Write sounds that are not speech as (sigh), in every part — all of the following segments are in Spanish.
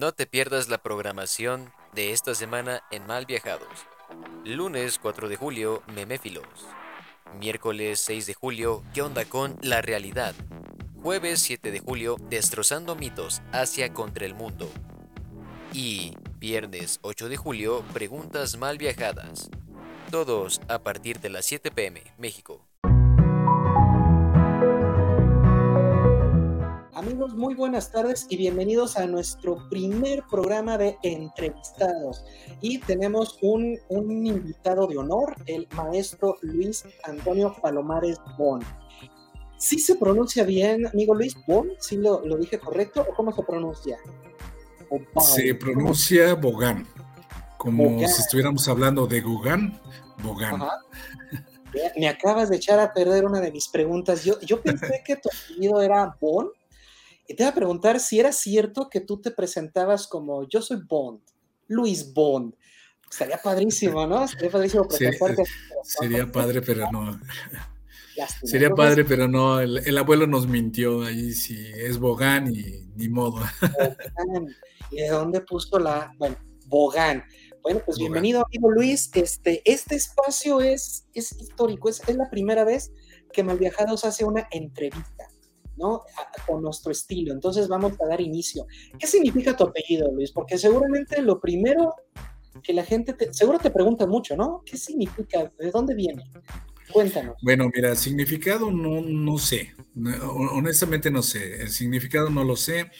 No te pierdas la programación de esta semana en Mal Viajados. Lunes 4 de julio, Meméfilos. Miércoles 6 de julio, ¿qué onda con la realidad? Jueves 7 de julio, Destrozando mitos, Asia contra el mundo. Y viernes 8 de julio, Preguntas mal viajadas. Todos a partir de las 7 pm, México. Amigos, muy buenas tardes y bienvenidos a nuestro primer programa de entrevistados. Y tenemos un, un invitado de honor, el maestro Luis Antonio Palomares Bon. ¿Sí se pronuncia bien, amigo Luis Bon? ¿Sí lo, lo dije correcto o cómo se pronuncia? Se pronuncia Bogan, como si estuviéramos hablando de Gugán, Bogan. Me acabas de echar a perder una de mis preguntas. Yo, yo pensé que tu apellido era Bon y te iba a preguntar si era cierto que tú te presentabas como yo soy Bond, Luis Bond. Estaría padrísimo, ¿no? Sería padrísimo presentarte. sería padre, pero no. Sería padre, pero no. El, abuelo nos mintió ahí, si es Bogán y ni modo. ¿Y de dónde puso la. Bueno, Bogán. Bueno, pues bienvenido, amigo Luis. Este, este espacio es, es histórico, es, es la primera vez que Malviajados hace una entrevista. ¿No? con nuestro estilo. Entonces vamos a dar inicio. ¿Qué significa tu apellido, Luis? Porque seguramente lo primero que la gente, te, seguro te pregunta mucho, ¿no? ¿Qué significa? ¿De dónde viene? Cuéntanos. Bueno, mira, significado no, no sé. Honestamente no sé. El significado no lo sé.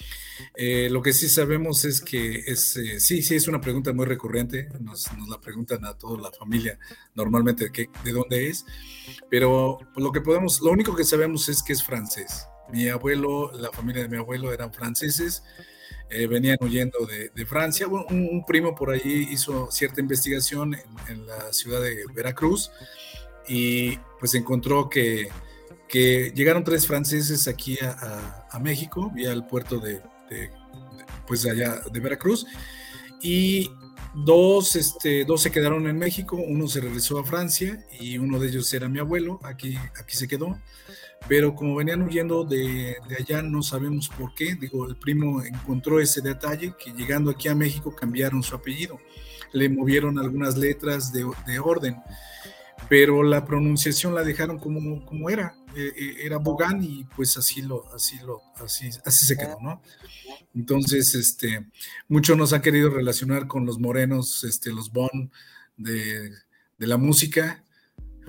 Eh, lo que sí sabemos es que es, eh, sí, sí, es una pregunta muy recurrente. Nos, nos, la preguntan a toda la familia normalmente de, de dónde es. Pero lo que podemos, lo único que sabemos es que es francés. Mi abuelo, la familia de mi abuelo eran franceses, eh, venían huyendo de, Francia. Un, primo por ahí hizo cierta investigación en, la ciudad de Veracruz y pues encontró que, que llegaron tres franceses aquí a, México, vía el puerto de, pues allá de Veracruz, y dos, este, dos se quedaron en México, uno se regresó a Francia y uno de ellos era mi abuelo, aquí, aquí se quedó pero como venían huyendo de, allá, no sabemos por qué. Digo, el primo encontró ese detalle que llegando aquí a México cambiaron su apellido, le movieron algunas letras de, orden, pero la pronunciación la dejaron como, como era, eh, eh, era Bogán y pues así lo, así lo, así, así se quedó, ¿no? Entonces, este, muchos nos han querido relacionar con los morenos, este, los Bon de, de la música,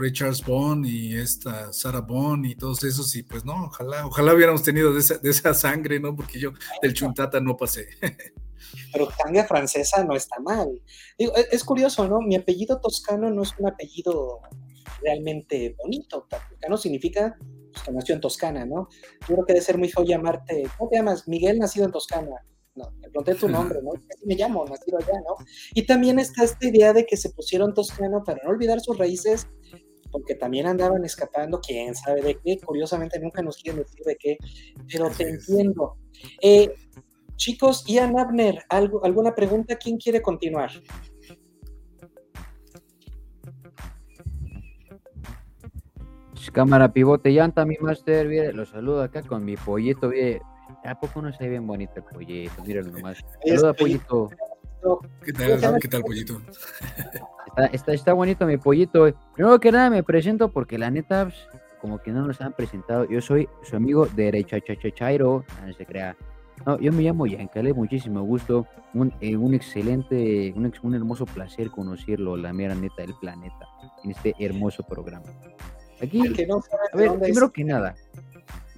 Richard Bond y esta Sarah Bond y todos esos, y pues no, ojalá, ojalá hubiéramos tenido de esa, sangre, ¿no? Porque yo del Chuntata no pasé. Pero sangre francesa no está mal. Digo, e, es curioso, ¿no? Mi apellido toscano no es un apellido realmente bonito. Toscano significa pues, que nació en Toscana, ¿no? Yo creo que debe ser muy feo llamarte, ¿cómo te llamas? Miguel nacido en Toscana. No, me pregunté tu nombre, ¿no? (laughs) Así me llamo, nacido allá, ¿no? Y también está esta idea de que se pusieron toscano para no olvidar sus raíces porque también andaban escapando, quién sabe de qué, curiosamente nunca nos quieren decir de qué, pero te entiendo. Eh, chicos, Ian Abner, ¿algo, ¿alguna pregunta? ¿Quién quiere continuar? Cámara pivote llanta, mi master, bien, los saludo acá con mi pollito, bien. ¿A poco no se ve bien bonito el pollito? Míralo nomás. Saluda, pollito. ¿Qué tal, ¿Qué tal pollito? Está, está, bonito mi pollito. Primero que nada me presento porque la neta, pues, como que no nos han presentado. Yo soy su amigo de Chairo, no se crea. No, yo me llamo Yancale, muchísimo gusto. Un, eh, un excelente, un, un, hermoso placer conocerlo, la mera neta del planeta, en este hermoso programa. Aquí, a ver, primero que nada,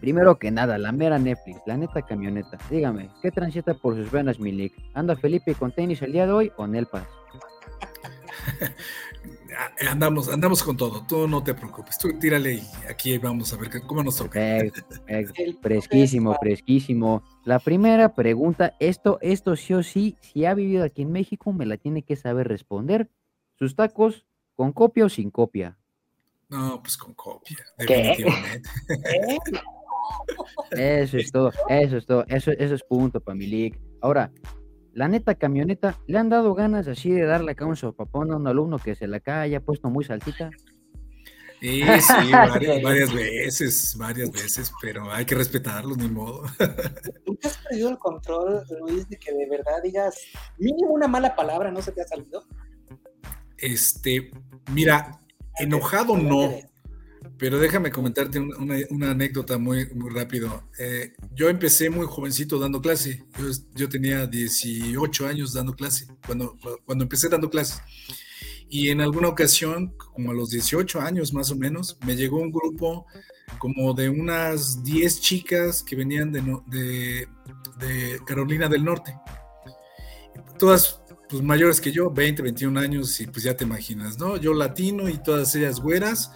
primero que nada, la mera Netflix, la neta camioneta. Dígame, ¿qué transita por sus venas, Milik? ¿Anda Felipe con tenis el día de hoy o Nelpas? (laughs) andamos, andamos con todo, tú no te preocupes, tú tírale y aquí vamos a ver cómo nos toca. fresquísimo, fresquísimo. La primera pregunta, esto, esto sí o sí, si ha vivido aquí en México, me la tiene que saber responder. ¿Sus tacos con copia o sin copia? No, pues con copia, definitivamente. (laughs) Eso es todo, eso es todo, eso, eso es punto para mi league. Ahora, la neta camioneta, ¿le han dado ganas así de darle acá un sopapón a un alumno que se la cae haya puesto muy saltita? Sí, sí, (laughs) varias, varias, veces, varias veces, pero hay que respetarlos, ni modo. ¿Nunca has perdido el control, Luis, de que de verdad digas mínimo una mala palabra no se te ha salido? Este, mira, enojado no, pero déjame comentarte una, anécdota muy, muy rápido. Eh, yo empecé muy jovencito dando clase. Yo, tenía 18 años dando clase, cuando, empecé dando clases. Y en alguna ocasión, como a los 18 años más o menos, me llegó un grupo como de unas 10 chicas que venían de, de, de Carolina del Norte. Todas pues, mayores que yo, 20, 21 años, y pues ya te imaginas, ¿no? Yo latino y todas ellas güeras.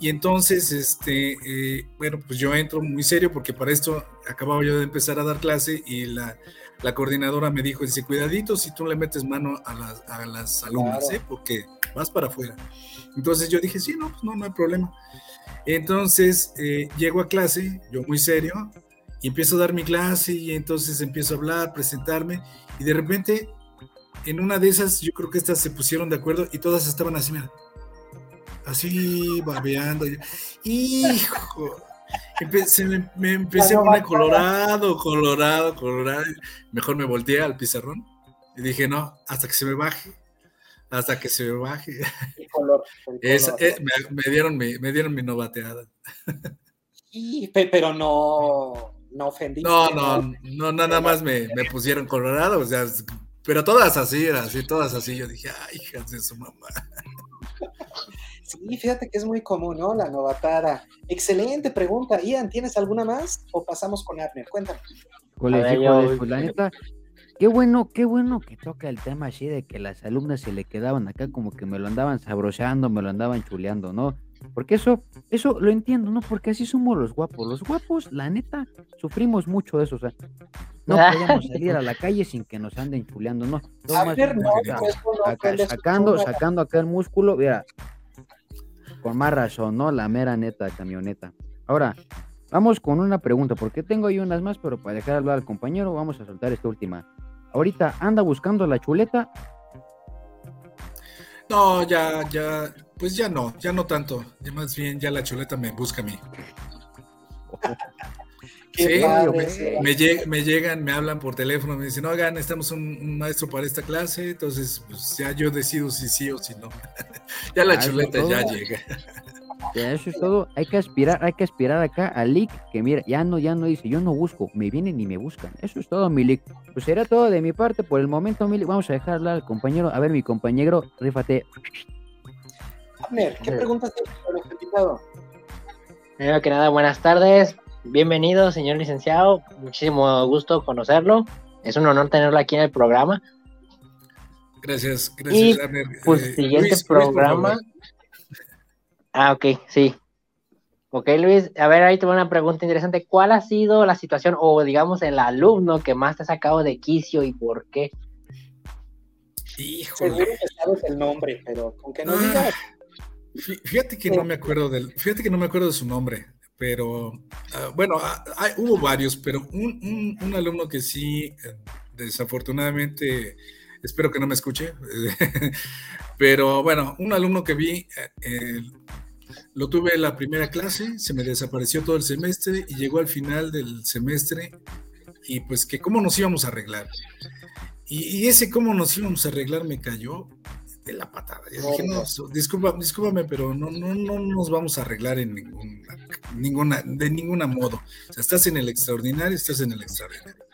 Y entonces, este, eh, bueno, pues yo entro muy serio porque para esto acababa yo de empezar a dar clase y la, la coordinadora me dijo, dice, cuidadito si tú le metes mano a las, a las alumnas, ¿eh? porque vas para afuera. Entonces yo dije, sí, no, pues no, no hay problema. Entonces eh, llego a clase, yo muy serio, y empiezo a dar mi clase y entonces empiezo a hablar, presentarme, y de repente, en una de esas, yo creo que estas se pusieron de acuerdo y todas estaban así, mira, así babeando. Hijo, me, empecé a poner colorado, colorado, colorado. Mejor me volteé al pizarrón y dije, no, hasta que se me baje. Hasta que se me baje. Eh, me, dieron mi, me dieron mi novateada. pero no, no ofendí. No, no, no, nada más me, me pusieron colorado, o sea, pero todas así, así, todas así. Yo dije, ay, hijas de su mamá. (laughs) Sí, fíjate que es muy común, ¿no? La novatada. Excelente pregunta. Ian, ¿tienes alguna más o pasamos con Abner? Cuéntanos. Pues la neta, qué bueno, qué bueno que toca el tema así de que las alumnas se le quedaban acá como que me lo andaban sabroseando, me lo andaban chuleando, ¿no? Porque eso, eso lo entiendo, ¿no? Porque así somos los guapos. Los guapos, la neta, sufrimos mucho de eso, o sea, no podemos salir a la calle sin que nos anden chuleando, ¿no? sacando, sacando acá el músculo, mira, con más razón, ¿no? La mera neta camioneta. Ahora, vamos con una pregunta, porque tengo ahí unas más, pero para dejar hablar al compañero, vamos a soltar esta última. Ahorita anda buscando la chuleta. No, ya, ya, pues ya no, ya no tanto. Ya más bien, ya la chuleta me busca a mí. (laughs) Sí, me, me, llegan, me hablan por teléfono, me dicen, oigan, estamos un, un maestro para esta clase, entonces pues ya yo decido si sí o si no. (laughs) ya la ah, chuleta ya llega. Ya eso es todo. Hay que aspirar, hay que aspirar acá al leak, que mira, ya no, ya no dice, yo no busco, me vienen y me buscan. Eso es todo, mi leak. Pues será todo de mi parte por el momento, mi Vamos a dejarla al compañero. A ver, mi compañero, rífate. Abner, ¿qué preguntas tienes para el invitado? Primero que nada, buenas tardes. Bienvenido, señor licenciado. Muchísimo gusto conocerlo. Es un honor tenerlo aquí en el programa. Gracias, gracias, Pues eh, siguiente programa. ah, ok, sí. Ok, Luis, a ver, ahí tengo una pregunta interesante. ¿Cuál ha sido la situación o, digamos, el alumno que más te ha sacado de quicio y por qué? Híjole. Seguro que sabes el nombre, pero con que no ah, digas. Fíjate que no me acuerdo del, fíjate que no me acuerdo de su nombre pero ah, bueno, ah, hubo varios, pero un, alumno que sí, eh, desafortunadamente, espero que no me escuche, (laughs) pero bueno, un alumno que vi, eh, lo tuve en la primera clase, se me desapareció todo el semestre y llegó al final del semestre y pues que cómo nos íbamos a arreglar. Y ese cómo nos íbamos a arreglar me cayó de la patada. Yo dije, no, disculpa, discúlpame, pero no, no, no nos vamos a arreglar en ninguna, ninguna, de ninguna modo. O sea, estás en el extraordinario, estás en el extraordinario.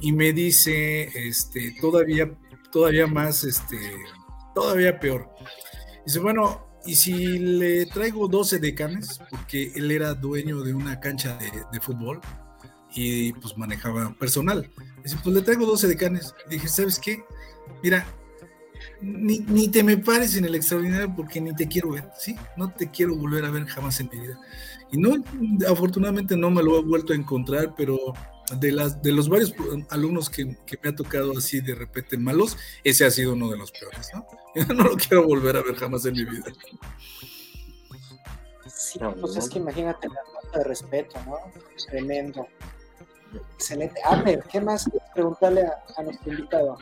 Y me dice, este, todavía, todavía más, este, todavía peor. Dice, bueno, y si le traigo 12 decanes, porque él era dueño de una cancha de, de fútbol y pues manejaba personal. Dice, pues le traigo 12 decanes. Dije, ¿sabes qué? Mira, ni, te me pares en el extraordinario porque ni te quiero ver, ¿sí? No te quiero volver a ver jamás en mi vida. Y no, afortunadamente no me lo he vuelto a encontrar, pero de, las, de los varios alumnos que, me ha tocado así de repente malos, ese ha sido uno de los peores, ¿no? (laughs) no lo quiero volver a ver jamás en mi vida. Sí, pues es que imagínate la falta de respeto, ¿no? Tremendo. Excelente. A ver, ¿qué más preguntarle a nuestro invitado?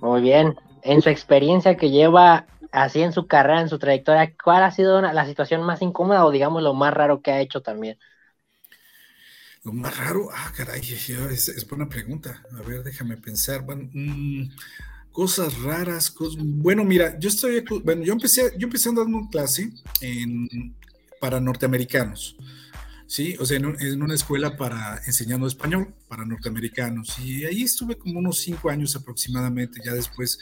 Muy bien. En su experiencia que lleva así en su carrera, en su trayectoria, ¿cuál ha sido la situación más incómoda o digamos lo más raro que ha hecho también? Lo más raro, ah, caray, es, buena pregunta. A ver, déjame pensar. Mm, cosas raras, bueno, mira, yo estoy, bueno, yo empecé, yo empecé dando clase en, para norteamericanos. Sí, o sea, en, una escuela para enseñando español para norteamericanos. Y ahí estuve como unos cinco años aproximadamente. Ya después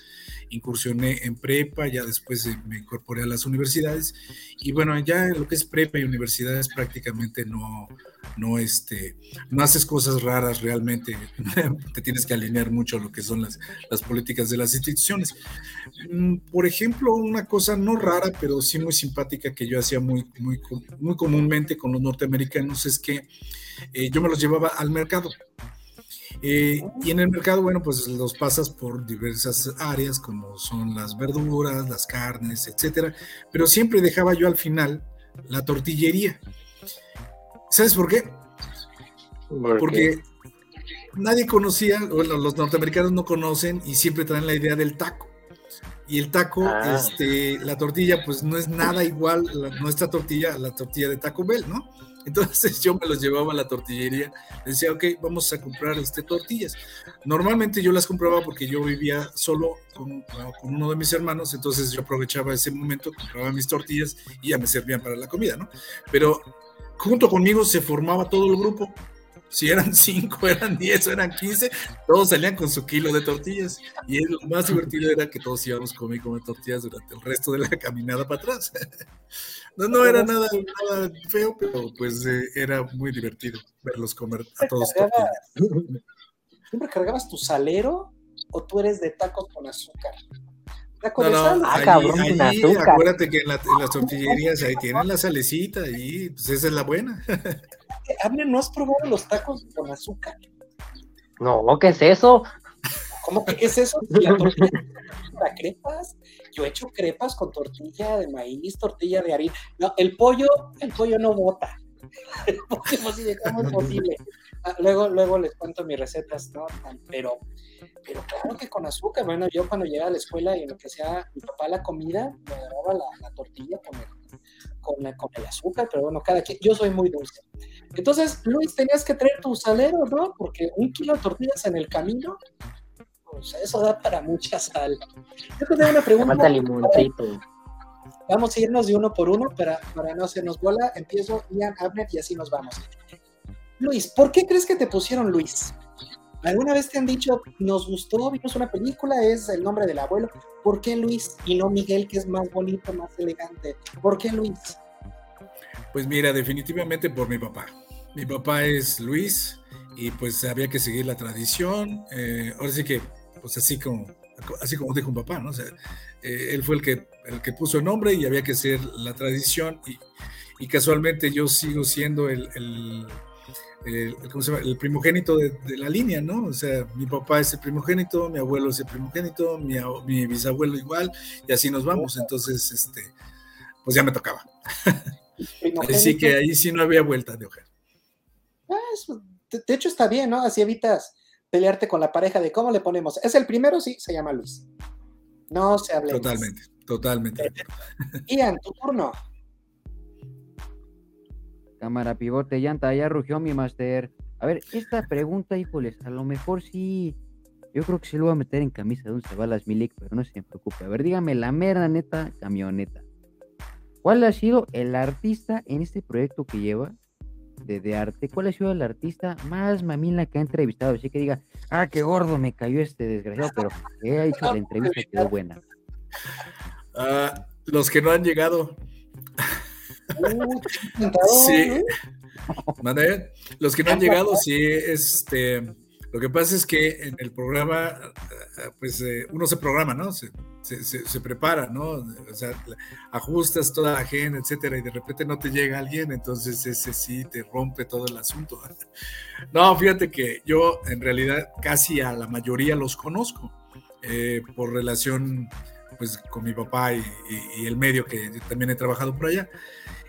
incursioné en prepa, ya después eh, me incorporé a las universidades. Y bueno, ya lo que es prepa y universidades prácticamente no, no, este, no haces cosas raras realmente, (laughs) te tienes que alinear mucho a lo que son las, las políticas de las instituciones. Mm, por ejemplo, una cosa no rara, pero sí muy simpática que yo hacía muy, muy, muy comúnmente con los norteamericanos es que eh, yo me los llevaba al mercado. Eh, y en el mercado, bueno, pues los pasas por diversas áreas, como son las verduras, las carnes, etcétera, pero siempre dejaba yo al final la tortillería. ¿Sabes por qué? Porque nadie conocía, bueno, los norteamericanos no conocen y siempre traen la idea del taco. Y el taco, ah. este, la tortilla, pues no es nada igual nuestra tortilla a la tortilla de Taco Bell, ¿no? Entonces (laughs) yo me los llevaba a la tortillería, decía, ok, vamos a comprar este, tortillas. Normalmente yo las compraba porque yo vivía solo con, con, uno de mis hermanos, entonces yo aprovechaba ese momento, compraba mis tortillas y ya me servían para la comida, ¿no? Pero junto conmigo se formaba todo el grupo. Si eran cinco, eran diez, eran quince, todos salían con su kilo de tortillas. Y lo más divertido era que todos íbamos comer comer tortillas durante el resto de la caminada para atrás. No, no era nada, nada feo, pero pues eh, era muy divertido verlos comer a todos. Tortillas. ¿Siempre cargabas tu salero o tú eres de tacos con azúcar? No, no, ah, cabrón, acuérdate que en, las tortillerías ahí tienen la salecita y pues esa es la buena. Hable, ¿no has probado los tacos con azúcar? No, ¿qué es eso? ¿Cómo que qué es eso? (laughs) La tortilla para crepas. Yo he hecho crepas con tortilla de maíz, tortilla de harina. No, el pollo, el pollo no bota. (laughs) El pollo, ¿cómo es posible? Ah, luego, luego les cuento mis recetas, ¿no? Pero, pero claro que con azúcar. Bueno, yo cuando llegaba a la escuela y lo que sea mi papá la comida, me agarraba la, tortilla con el, con, el azúcar, pero bueno, cada quien, yo soy muy dulce. Entonces, Luis, tenías que traer tu salero, ¿no? Porque un kilo de tortillas en el camino, pues eso da para mucha sal. Yo te tengo una pregunta. Vamos a irnos de uno por uno para, para no hacernos bola. Empiezo Ian Abner y así nos vamos. Luis, ¿por qué crees que te pusieron Luis? ¿Alguna vez te han dicho, nos gustó, vimos una película, es el nombre del abuelo? ¿Por qué Luis y no Miguel, que es más bonito, más elegante? ¿Por qué Luis? Pues mira, definitivamente por mi papá. Mi papá es Luis y pues había que seguir la tradición. Eh, ahora sí que, pues así como, así como dijo un papá, ¿no? O eh, él fue el que, el que puso el nombre y había que seguir la tradición y, y casualmente yo sigo siendo el, primogénito de, la línea, ¿no? O sea, mi papá es el primogénito, mi abuelo es el primogénito, mi, bisabuelo igual, y así nos vamos. Entonces, este, pues ya me tocaba. (laughs) Así que ahí sí no había vuelta de hoja. Ah, de hecho, está bien, ¿no? Así evitas pelearte con la pareja de cómo le ponemos. ¿Es el primero? Sí, se llama Luis. No se hable. Totalmente, totalmente. Ian, tu turno. Cámara, pivote, llanta, ya rugió mi master. A ver, esta pregunta, híjoles, a lo mejor sí. Yo creo que se lo voy a meter en camisa de once balas Milik, pero no se preocupe. A ver, dígame la mera neta camioneta. ¿Cuál ha sido el artista en este proyecto que lleva de, arte? ¿Cuál ha sido el artista más mamila que ha entrevistado? Así que diga, ah, qué gordo me cayó este desgraciado, pero he hecho la entrevista quedó buena. Ah, los que no han llegado. Sí. Los que no han llegado, sí, este. Lo que pasa es que en el programa, pues eh, uno se programa, ¿no? Se, se, prepara, ¿no? O sea, ajustas toda la gente, etcétera, y de repente no te llega alguien, entonces ese sí te rompe todo el asunto. (laughs) No, fíjate que yo en realidad casi a la mayoría los conozco eh, por relación pues con mi papá y, el medio que también he trabajado por allá.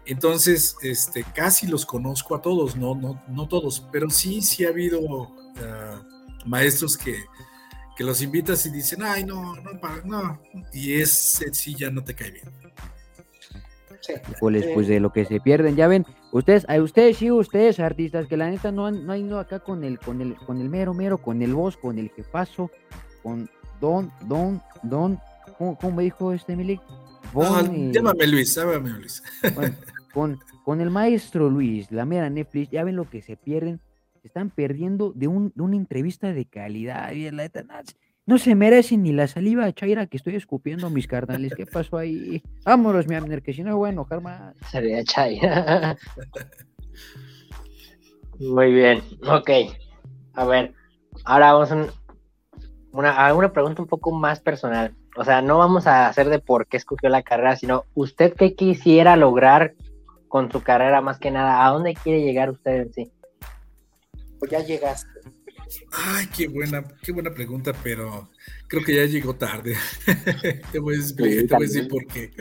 Entonces, este, casi los conozco a todos, no, no, no todos, pero sí, sí ha habido ah, maestros que, que los invitas y dicen, ay, no, no, no, y ese sí ya no te cae bien. Sí. pues de lo que se pierden, ya ven, ustedes, a ustedes sí, ustedes artistas, que la neta no han, no han ido acá con el, con el, con el mero mero, con el voz, con el jefazo, con Don, Don, Don, ¿cómo, cómo me dijo este Milik? Ah, llámame Luis, llámame Luis. Con, el maestro Luis, la mera Netflix, ya ven lo que se pierden, están perdiendo de, un, de una entrevista de calidad, y la no se merecen ni la saliva chaira que estoy escupiendo mis carnales. ¿Qué pasó ahí? Vámonos, mi Amner, que si no voy a enojar más. Sería chaira. Muy bien, ok. A ver, ahora vamos a una, una pregunta un poco más personal. O sea, no vamos a hacer de por qué escogió la carrera, sino usted qué quisiera lograr con su carrera más que nada. ¿A dónde quiere llegar usted en sí? Pues ya llegaste. Ay, qué buena, qué buena pregunta, pero creo que ya llegó tarde. (laughs) te, voy a decir, por qué.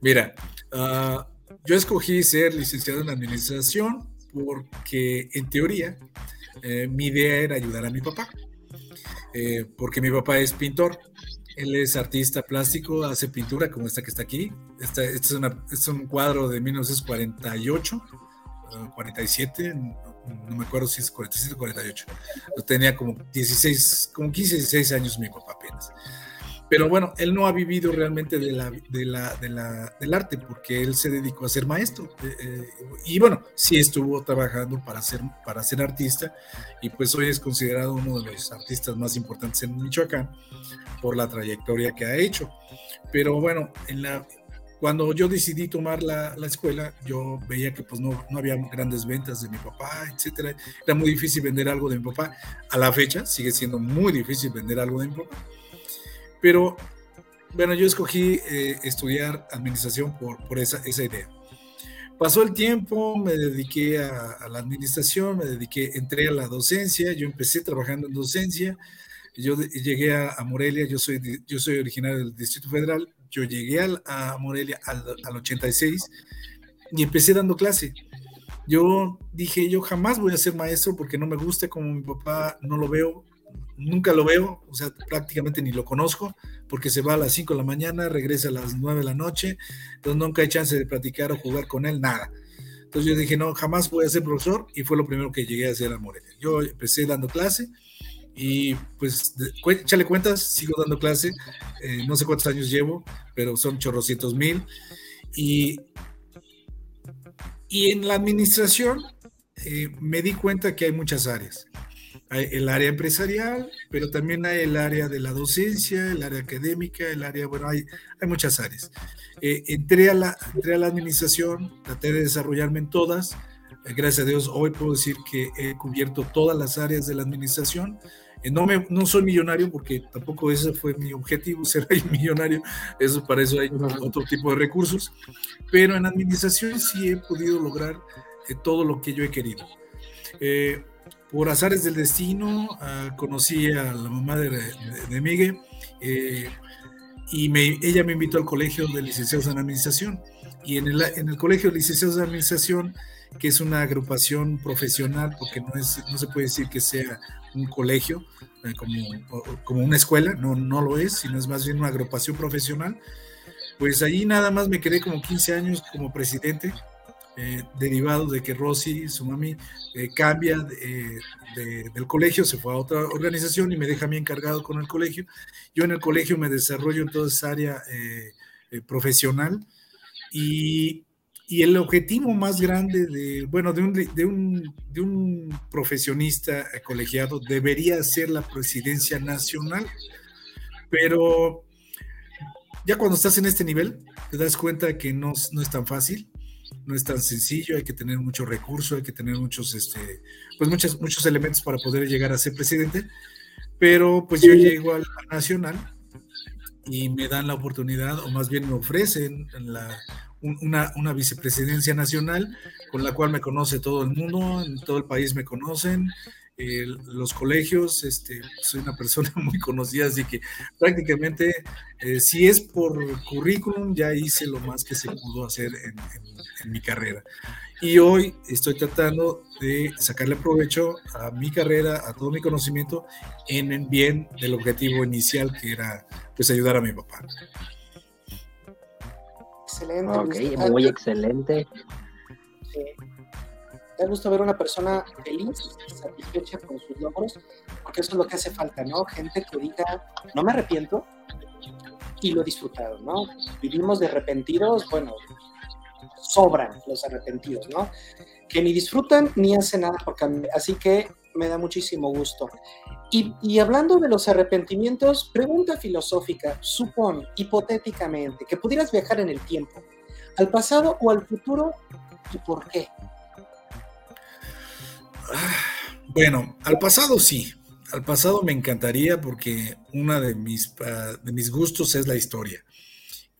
Mira, ah, yo escogí ser licenciado en administración porque en teoría eh, mi idea era ayudar a mi papá, eh, porque mi papá es pintor. Él es artista plástico, hace pintura como esta que está aquí. Este es, es, un cuadro de 1948, 47, no me acuerdo si es 47 o 48. Yo tenía como 16, como 15, 16 años mi papá apenas. Pero bueno, él no ha vivido realmente del arte porque él se dedicó a ser maestro. Eh, eh, y bueno, sí estuvo trabajando para ser, artista y pues hoy es considerado uno de los artistas más importantes en Michoacán por la trayectoria que ha hecho. Pero bueno, cuando yo decidí tomar la, la, escuela, yo veía que pues no, no había grandes ventas de mi papá, etcétera. Era muy difícil vender algo de mi papá. A la fecha sigue siendo muy difícil vender algo de mi papá. Pero bueno, yo escogí eh, estudiar administración por, por esa, esa idea. Pasó el tiempo, me dediqué a, la administración, me dediqué, entré a la docencia, yo empecé trabajando en docencia, yo llegué a, Morelia, yo soy, yo soy originario del Distrito Federal, yo llegué a Morelia al, al 86 y empecé dando clase. Yo dije, yo jamás voy a ser maestro porque no me gusta como mi papá, no lo veo, nunca lo veo, o sea, prácticamente ni lo conozco, porque se va a las 5 de la mañana, regresa a las 9 de la noche, entonces nunca hay chance de platicar o jugar con él, nada. Entonces yo dije, no, jamás voy a ser profesor y fue lo primero que llegué a hacer a Morelia. Yo empecé dando clase y pues, échale cuentas, sigo dando clase, eh, no sé cuántos años llevo, pero son chorrocientos mil. Y, y en la administración eh, me di cuenta que hay muchas áreas. Hay el área empresarial, pero también hay el área de la docencia, el área académica, el área, bueno, hay, hay muchas áreas. Eh, entré, a la, entré a la administración, traté de desarrollarme en todas. gracias a Dios, hoy puedo decir que he cubierto todas las áreas de la administración eh, no, me, no soy millonario porque tampoco ese fue mi objetivo, (laughs) ser millonario, eso para eso hay otro tipo de recursos, pero en administración sí he podido lograr eh, todo lo que yo he querido. Eh, por azares del destino, ah, conocí a la mamá de, Miguel y me, ella me invitó al colegio de licenciados en administración. Y en el, en el colegio de licenciados en administración, que es una agrupación profesional, porque no, es, no se puede decir que sea un colegio, eh, como, como una escuela, no, no lo es, sino es más bien una agrupación profesional. Pues ahí nada más me quedé como 15 años como presidente, eh, derivado de que Rosy, su mami, eh, cambia del colegio, se fue a otra organización y me deja a mí encargado con el colegio. Yo en el colegio me desarrollo en toda esa área profesional y y el objetivo más grande de, bueno, de un, de un, de un profesionista colegiado debería ser la presidencia nacional, pero ya cuando estás en este nivel, te das cuenta que no, no es tan fácil, no es tan sencillo, hay que tener mucho recurso, hay que tener muchos, este, pues muchos, muchos elementos para poder llegar a ser presidente, pero pues yo llego al nacional y me dan la oportunidad, o más bien me ofrecen la una, una, vicepresidencia nacional con la cual me conoce todo el mundo, en todo el país me conocen, los colegios, este, soy una persona (laughs) muy conocida, así que prácticamente eh, si es por currículum, ya hice lo más que se pudo hacer en, mi carrera. Y hoy estoy tratando de sacarle provecho a mi carrera, a todo mi conocimiento, en el bien del objetivo inicial que era pues ayudar a mi papá. Excelente. Ok, muy excelente. Sí. Me gusta ver una persona feliz, satisfecha con sus logros, porque eso es lo que hace falta, ¿no? Gente que diga, no me arrepiento y lo he disfrutado, ¿no? Vivimos de arrepentidos, bueno, sobran los arrepentidos, ¿no? Que ni disfrutan ni hacen nada por. Así que me da muchísimo gusto. Y, y, hablando de los arrepentimientos, pregunta filosófica, supón hipotéticamente que pudieras viajar en el tiempo, al pasado o al futuro, ¿y por qué? Bueno, al pasado sí. Al pasado me encantaría porque uno de mis, ah, de mis gustos es la historia.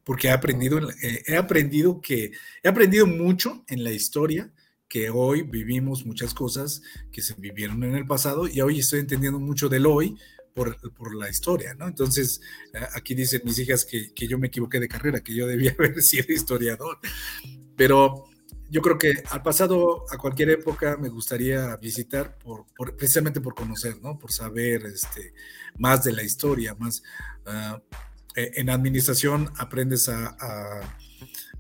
Porque he aprendido, eh, he aprendido que he aprendido mucho en la historia que hoy vivimos muchas cosas que se vivieron en el pasado y hoy estoy entendiendo mucho del hoy por, por, la historia, ¿no? Entonces, aquí dicen mis hijas que, que, yo me equivoqué de carrera, que yo debía (laughs) haber sido historiador, pero yo creo que al pasado, a cualquier época, me gustaría visitar por, precisamente por conocer, ¿no? Por saber este, más de la historia, más uh, en administración aprendes a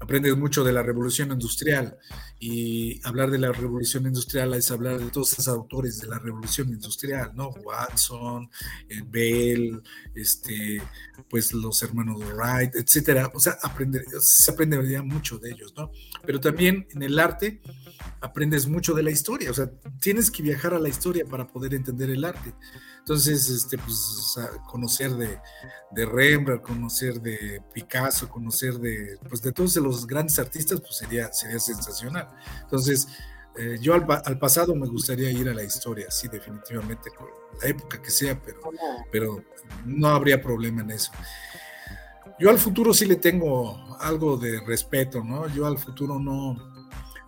aprendes mucho de la revolución industrial y hablar de la revolución industrial es hablar de todos esos autores de la revolución industrial, ¿no? Watson, eh, Bell, este, pues los hermanos Wright, etcétera. O sea, aprender, se aprende mucho de ellos, ¿no? Pero también en el arte aprendes mucho de la historia, o sea, tienes que viajar a la historia para poder entender el arte. Entonces, este, pues, conocer de, de, Rembrandt, conocer de Picasso, conocer de, pues, de todos los grandes artistas, pues sería, sería sensacional. Entonces, eh, yo al, al, pasado me gustaría ir a la historia, sí, definitivamente, con la época que sea, pero, pero no habría problema en eso. Yo al futuro sí le tengo algo de respeto, ¿no? Yo al futuro no,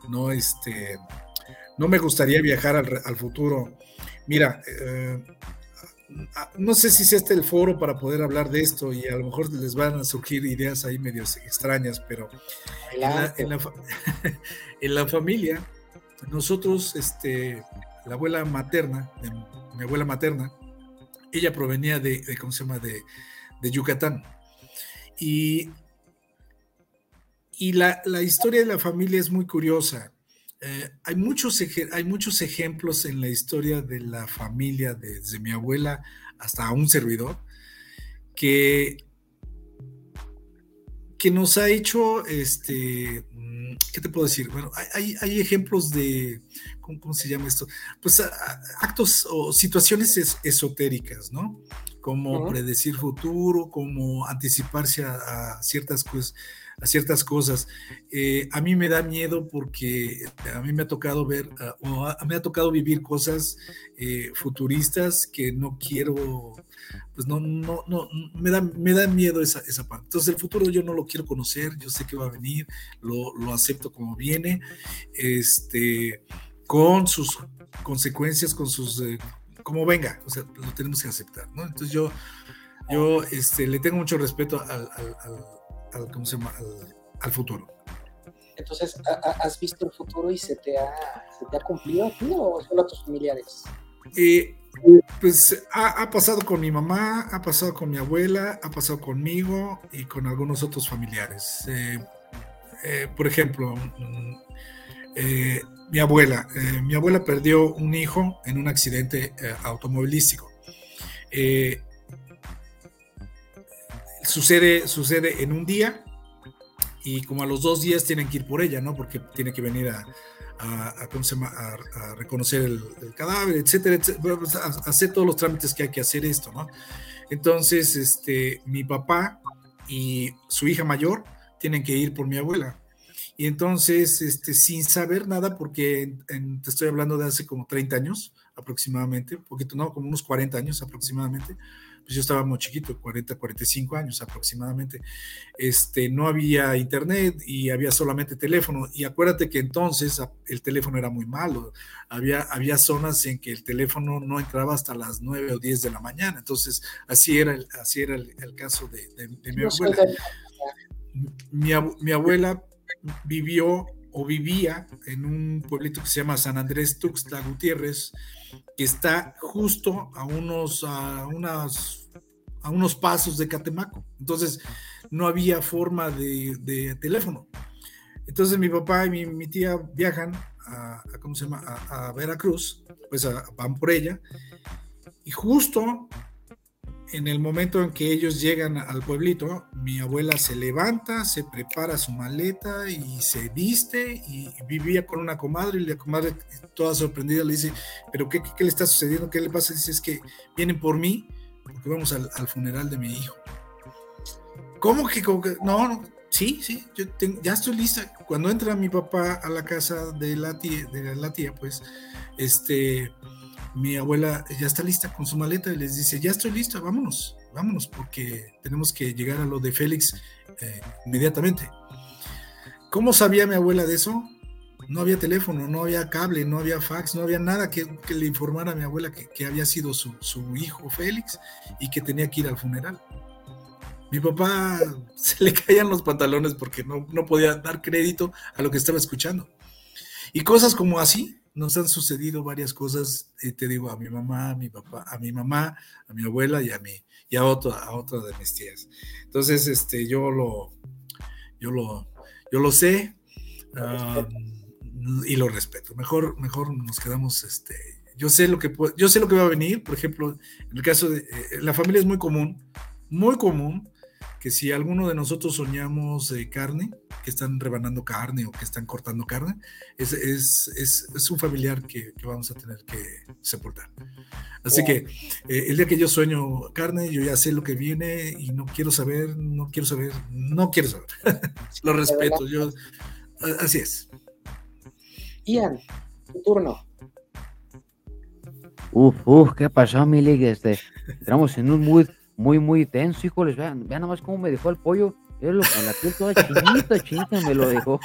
no, este, no me gustaría viajar al, al futuro. Mira, eh, no sé si es este el foro para poder hablar de esto y a lo mejor les van a surgir ideas ahí medio extrañas, pero (laughs) en la, familia, nosotros, este, la abuela materna, mi abuela materna, ella provenía de, ¿cómo se llama?, de, Yucatán. Y, y la, la historia de la familia es muy curiosa. Eh, hay, muchos, hay muchos ejemplos en la historia de la familia, desde mi abuela hasta un servidor, que, que nos ha hecho, este, mm, ¿qué te puedo decir? Bueno, hay, hay ejemplos de, ¿cómo, se llama esto? Pues actos o situaciones esotéricas, ¿no? Como predecir futuro, como anticiparse a, a ciertas cosas a ciertas cosas. Eh, a mí me da miedo porque a mí me ha tocado ver, ah, o me ha tocado vivir cosas eh, futuristas que no quiero, pues no, no, no, me da, me da miedo esa, esa parte. Entonces el futuro yo no lo quiero conocer, yo sé que va a venir, lo, lo acepto como viene, este, con sus consecuencias, con sus... Eh, como venga, o sea, lo tenemos que aceptar, ¿no? Entonces yo, yo este, le tengo mucho respeto al, al, ¿cómo se llama? al, futuro. Entonces, ¿has visto el futuro y se te ha, se te ha cumplido ti o solo a tus familiares? Eh, pues ha, pasado con mi mamá, ha pasado con mi abuela, ha pasado conmigo y con algunos otros familiares. Eh, eh, por ejemplo, mm, mi abuela, mi abuela perdió un hijo en un accidente automovilístico sucede, sucede en un día y como a los dos días tienen que ir por ella, ¿no? Porque tiene que venir a, a, ¿cómo se llama? a, reconocer el, cadáver, etcétera, pues, a, hacer todos los trámites que hay que hacer esto, ¿no? Entonces, este, mi papá y su hija mayor tienen que ir por mi abuela. Y entonces, este, sin saber nada, porque te estoy hablando de hace como 30 años aproximadamente, un poquito, no, como unos 40 años aproximadamente, pues yo estaba muy chiquito, 40, 45 años aproximadamente, este, no había internet y había solamente teléfono. Y acuérdate que entonces el teléfono era muy malo. Había, había zonas en que el teléfono no entraba hasta las 9 o 10 de la mañana. Entonces, así era el, así era el, caso de, mi abuela. Mi, mi abuela vivió o vivía en un pueblito que se llama San Andrés Tuxtla Gutiérrez, que está justo a unos, a unas, a unos pasos de Catemaco. Entonces, no había forma de, teléfono. Entonces, mi papá y mi, tía viajan a, ¿cómo se llama? A, Veracruz, pues van por ella. Y justo en el momento en que ellos llegan al pueblito, mi abuela se levanta, se prepara su maleta y se viste y vivía con una comadre y la comadre toda sorprendida le dice, pero ¿qué, qué, le está sucediendo? ¿Qué le pasa? Dice, es que vienen por mí porque vamos al, funeral de mi hijo. ¿Cómo que, No, no, sí, sí, yo ya estoy lista. Cuando entra mi papá a la casa de la tía, de la tía pues, este mi abuela ya está lista con su maleta y les dice, ya estoy lista, vámonos, vámonos, porque tenemos que llegar a lo de Félix eh, inmediatamente. ¿Cómo sabía mi abuela de eso? No había teléfono, no había cable, no había fax, no había nada que, le informara a mi abuela que, había sido su, hijo Félix y que tenía que ir al funeral. Mi papá (laughs) se le caían los pantalones porque no, no podía dar crédito a lo que estaba escuchando. Y cosas como así, nos han sucedido varias cosas, y te digo, a mi mamá, a mi papá, a mi mamá, a mi abuela y a mí, y a otra, a otra de mis tías. Entonces, este, yo lo, yo lo, yo lo sé y lo respeto. Mejor, mejor nos quedamos, este, yo sé lo que yo sé lo que va a venir, por ejemplo, en el caso de eh, la familia es muy común, muy común que si alguno de nosotros soñamos de carne, que están rebanando carne o que están cortando carne, es, es, es, es un familiar que, que, vamos a tener que sepultar. Así que eh, el día que yo sueño carne, yo ya sé lo que viene y no quiero saber, no quiero saber, no quiero saber. (laughs) lo respeto, yo, así es. Ian, tu turno. Uf, uf, ¿qué pasó, mi liga? Este, entramos en un mood muy, muy tenso, híjoles, vean, vean nomás cómo me dejó el pollo, lo con la piel toda chinita, (laughs) chinita me lo dejó.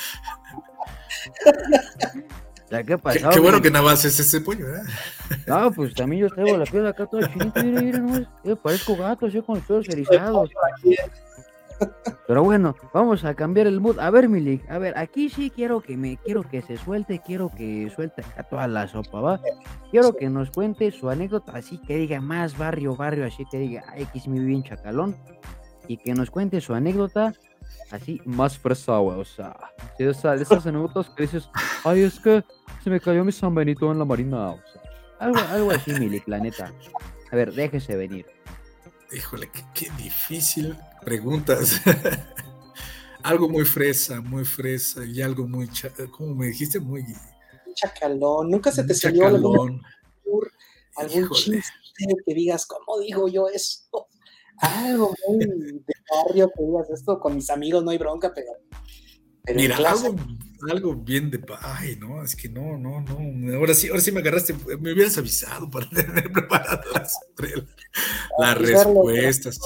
Ya, ¿qué pasó? Qué, bueno que nada más es ese pollo, ¿eh? No, pues también yo traigo la piel acá toda chinita, mira, mira, no, yo parezco gato, así con los pelos erizados. Pero bueno, vamos a cambiar el mood. A ver, Milik, a ver, aquí sí quiero que me, quiero que se suelte, quiero que suelte a toda la sopa, ¿va? Quiero que nos cuente su anécdota, así que diga más barrio, barrio, así que diga, ay, que mi bien chacalón. Y que nos cuente su anécdota así más fresa, o sea, sí, o sea, esas anécdotas que dices, ay, es que se me cayó mi San Benito en la marina, o sea, algo, algo así, Milik, planeta. A ver, déjese venir. Híjole, qué, difícil preguntas. (laughs) algo muy fresa, muy fresa y algo muy, como me dijiste, muy... Chacalón, nunca se te salió algún, algún chiste que digas, ¿cómo digo yo esto? Algo muy de barrio que digas esto con mis amigos, no hay bronca, pero... Mira, algo, algo, bien de... Ay, no, es que no, no, no. Ahora sí, ahora sí me agarraste, me hubieras avisado para (laughs) tener preparadas las, respuestas.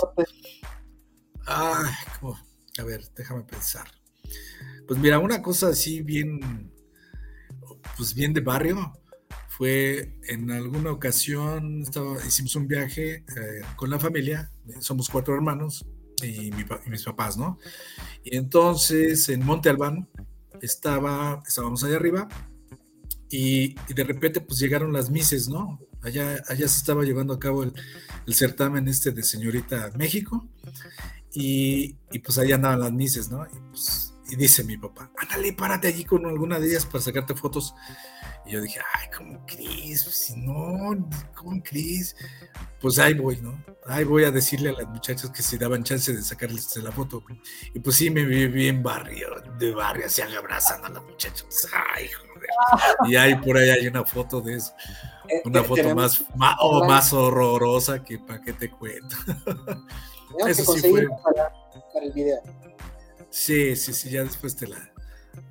Ay, a ver, déjame pensar. Pues mira, una cosa así bien, pues bien de barrio, fue en alguna ocasión, estaba, hicimos un viaje eh, con la familia, somos cuatro hermanos y, mis papás, ¿no? Y entonces en Monte Albán estaba, estábamos allá arriba y, de repente pues llegaron las mises, ¿no? Allá, allá se estaba llevando a cabo el certamen este de Señorita México y, pues ahí andaban las mises, ¿no? Y, pues, y dice mi papá, ándale, párate allí con alguna de ellas para sacarte fotos. Y yo dije, ay, ¿cómo Cris? Si no, ¿cómo Cris? Pues ahí voy, ¿no? Ahí voy a decirle a las muchachas que si daban chance de sacarles la foto. Y pues sí, me vi bien barrio, de barrio, así abrazando a las muchachas. Ay, joder. Y ahí por ahí hay una foto de eso. Eh, una foto más, más, más horrorosa que para qué te cuento. (laughs) Eso sí fue... para, el video. Sí, sí, sí, ya después te la.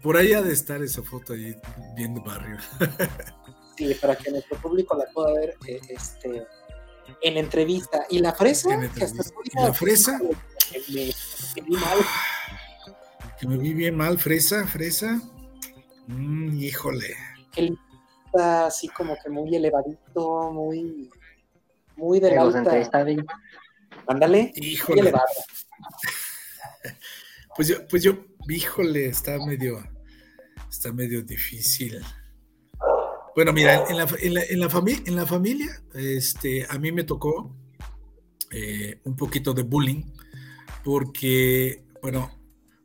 Por ahí ha de estar esa foto ahí viendo barrio. (laughs) Sí, para que nuestro público la pueda ver eh, este, en entrevista. Y la fresa, que hasta la fresa. Que me, vi mal. Que me vi bien mal, fresa, fresa. Mm, híjole. El está así como que muy elevadito, muy, muy de la alta. Ándale, híjole. (laughs) Pues yo, pues yo, híjole, está medio, está medio difícil. Bueno, mira, en la, en la, en la, en la familia, este, a mí me tocó eh, un poquito de bullying, porque, bueno,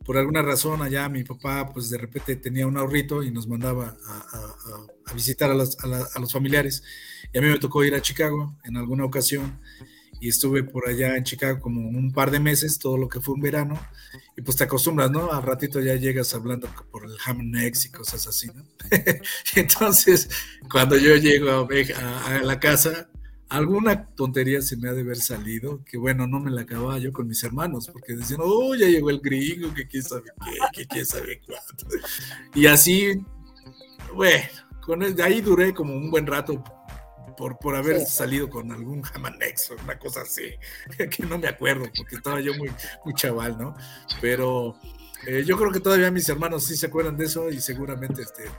por alguna razón allá mi papá, pues de repente tenía un ahorrito y nos mandaba a, visitar a los, a los familiares. Y a mí me tocó ir a Chicago en alguna ocasión y estuve por allá en Chicago como un par de meses, todo lo que fue un verano, y pues te acostumbras, ¿no? Al ratito ya llegas hablando por el ham y cosas así, ¿no? (laughs) entonces, cuando yo llego a, a, la casa, alguna tontería se me ha de haber salido, que bueno, no me la acababa yo con mis hermanos, porque decían, oh, ya llegó el gringo, que quién sabe qué, que quién sabe cuánto. Y así, bueno, con el, de ahí duré como un buen rato por, haber salido con algún Jamanex o una cosa así, (laughs) que no me acuerdo porque estaba yo muy, muy chaval, ¿no? Pero eh, yo creo que todavía mis hermanos sí se acuerdan de eso y seguramente este, eh,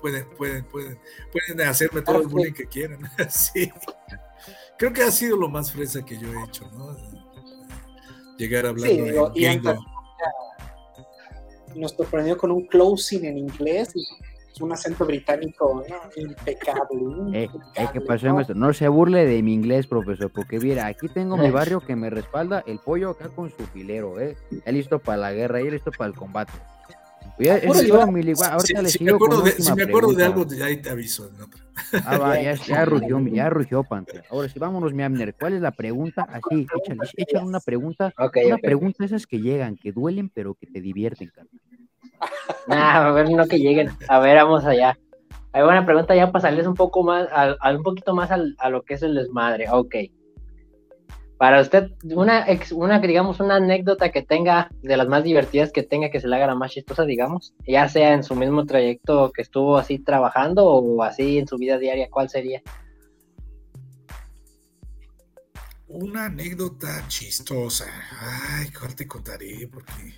pueden, pueden, pueden, pueden hacerme todo el bullying que quieran. (laughs) sí. Creo que ha sido lo más fresa que yo he hecho, ¿no? Llegar hablando sí, de Nos sorprendió con un closing en inglés y un acento británico impecable. Eh, eh, ¿Qué pasó, maestro? No se burle de mi inglés, profesor, porque mira, aquí tengo mi (laughs) barrio que me respalda, el pollo acá con su filero, ¿eh? Ya listo para la guerra, ya listo para el combate. Ya, ahorita si, me acuerdo, de, si me acuerdo de algo, ya te aviso. Ah, va, ya, (laughs) ya rugió, ya rugió, Panther. Ahora sí, vámonos, mi Amner. ¿Cuál es la pregunta? Así, échale, échale una pregunta. una pregunta esas que llegan, que duelen, pero que te divierten, carnal. (laughs) Nah, a ver, no que lleguen. A ver, vamos allá. Hay una pregunta ya para salirles un poco más, a, un poquito más a lo que es el desmadre. Ok. Para usted, una, una, digamos, una anécdota que tenga, de las más divertidas que tenga, que se le haga la más chistosa, digamos, ya sea en su mismo trayecto que estuvo así trabajando o así en su vida diaria, ¿cuál sería? Una anécdota chistosa. Ay, ¿cuál te contaré? Porque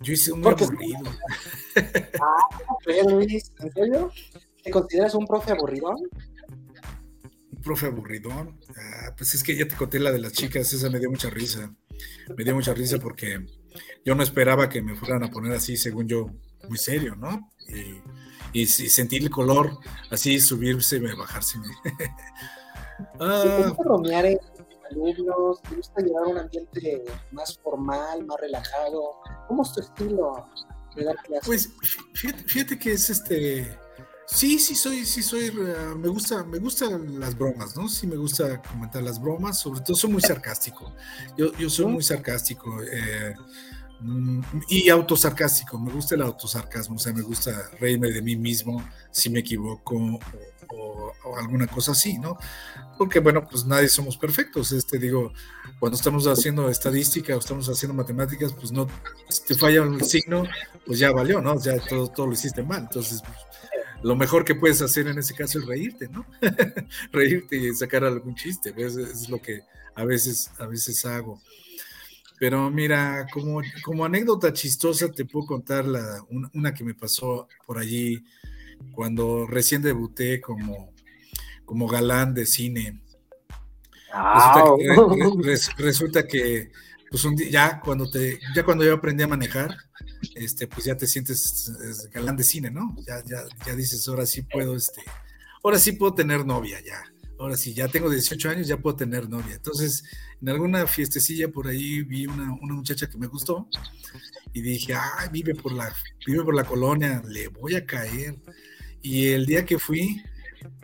yo hice un aburrido. Ah, Luis? ¿En serio? ¿Te consideras un profe aburridón? Un profe aburridón. Ah, pues es que ya te conté la de las chicas, esa me dio mucha risa. Me dio mucha risa porque yo no esperaba que me fueran a poner así, según yo, muy serio, ¿no? Y, y, sentir el color, así subirse, bajarse. (laughs) ah, bromear alumnos? ¿Te gusta llevar un ambiente más formal, más relajado? ¿Cómo es tu estilo de dar clases? Pues fíjate, que es este. Sí, sí soy, sí soy, me gusta, me gustan las bromas, ¿no? Sí me gusta comentar las bromas, sobre todo soy muy sarcástico. Yo, yo soy muy sarcástico eh, mm, y autosarcástico. Me gusta el autosarcasmo, o sea, me gusta reírme de mí mismo si me equivoco o, alguna cosa así, ¿no? Porque, bueno, pues nadie somos perfectos. Este, digo, cuando estamos haciendo estadística o estamos haciendo matemáticas, pues no, si te falla un signo, pues ya valió, ¿no? Ya todo, todo lo hiciste mal. Entonces, pues, lo mejor que puedes hacer en ese caso es reírte, ¿no? (laughs) reírte y sacar algún chiste, pues, es lo que a veces, a veces hago. Pero mira, como, como anécdota chistosa te puedo contar la, una que me pasó por allí cuando recién debuté como, como galán de cine. Resulta (laughs) que, pues un día, ya cuando te, ya cuando yo aprendí a manejar, este, pues ya te sientes galán de cine, ¿no? Ya, ya, ya dices, ahora sí puedo, este, ahora sí puedo tener novia, ya. Ahora sí, ya tengo 18 años, ya puedo tener novia. Entonces, en alguna fiestecilla por ahí vi una, una muchacha que me gustó y dije, ay, vive por la, vive por la colonia, le voy a caer. Y el día que fui,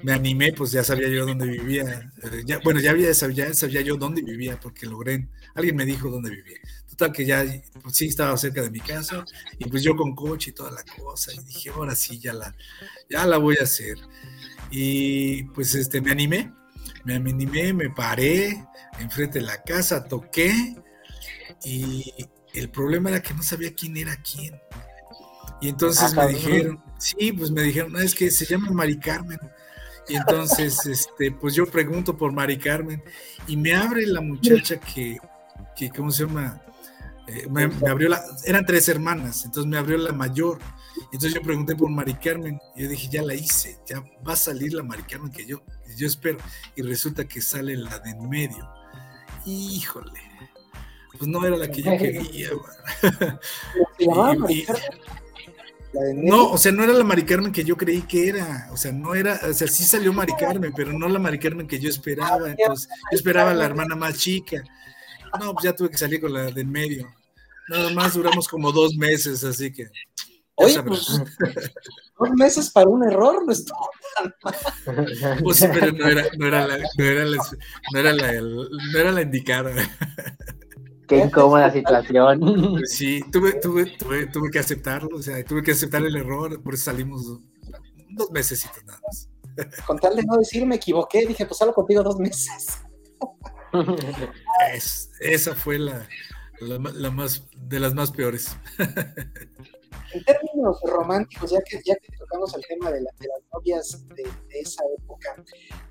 me animé, pues ya sabía yo dónde vivía. Eh, ya, bueno, ya, había, ya sabía yo dónde vivía, porque logré, alguien me dijo dónde vivía. Total que ya, pues sí, estaba cerca de mi casa, y pues yo con coche y toda la cosa, y dije, ahora sí, ya la, ya la voy a hacer. Y pues este, me animé, me animé, me paré enfrente de la casa, toqué, y el problema era que no sabía quién era quién. Y entonces me dijeron, Sí, pues me dijeron, es que se llama Mari Carmen. Y entonces, (laughs) este, pues yo pregunto por Mari Carmen y me abre la muchacha que, que ¿cómo se llama? Eh, me, abrió la, eran tres hermanas, entonces me abrió la mayor. Entonces yo pregunté por Mari Carmen y yo dije, ya la hice, ya va a salir la Mari Carmen que yo, yo espero. Y resulta que sale la de en medio. Híjole, pues no era la que yo (laughs) quería. (laughs) no, o sea, no era la Mari Carmen que yo creí que era. O sea, no era, o sea, sí salió Mari Carmen, pero no la Mari Carmen que yo esperaba. Entonces, yo esperaba a la hermana más chica. No, pues ya tuve que salir con la de en medio. Nada más duramos como dos meses, así que. Oye, pues, dos meses para un error no estuvo (laughs) Pues sí, pero no era, no era, la, no era, la, no era, la, no era la indicada. Qué incómoda situación. (laughs) Pues sí, tuve, tuve, tuve, tuve, que aceptarlo, o sea, tuve que aceptar el error, por eso salimos dos meses y nada más. (laughs) Con tal de no decir me equivoqué, dije, pues salgo contigo dos meses. Es, esa fue la, la, más de las más peores. (laughs) En términos románticos, ya que, ya que tocamos el tema de, las novias de, esa época,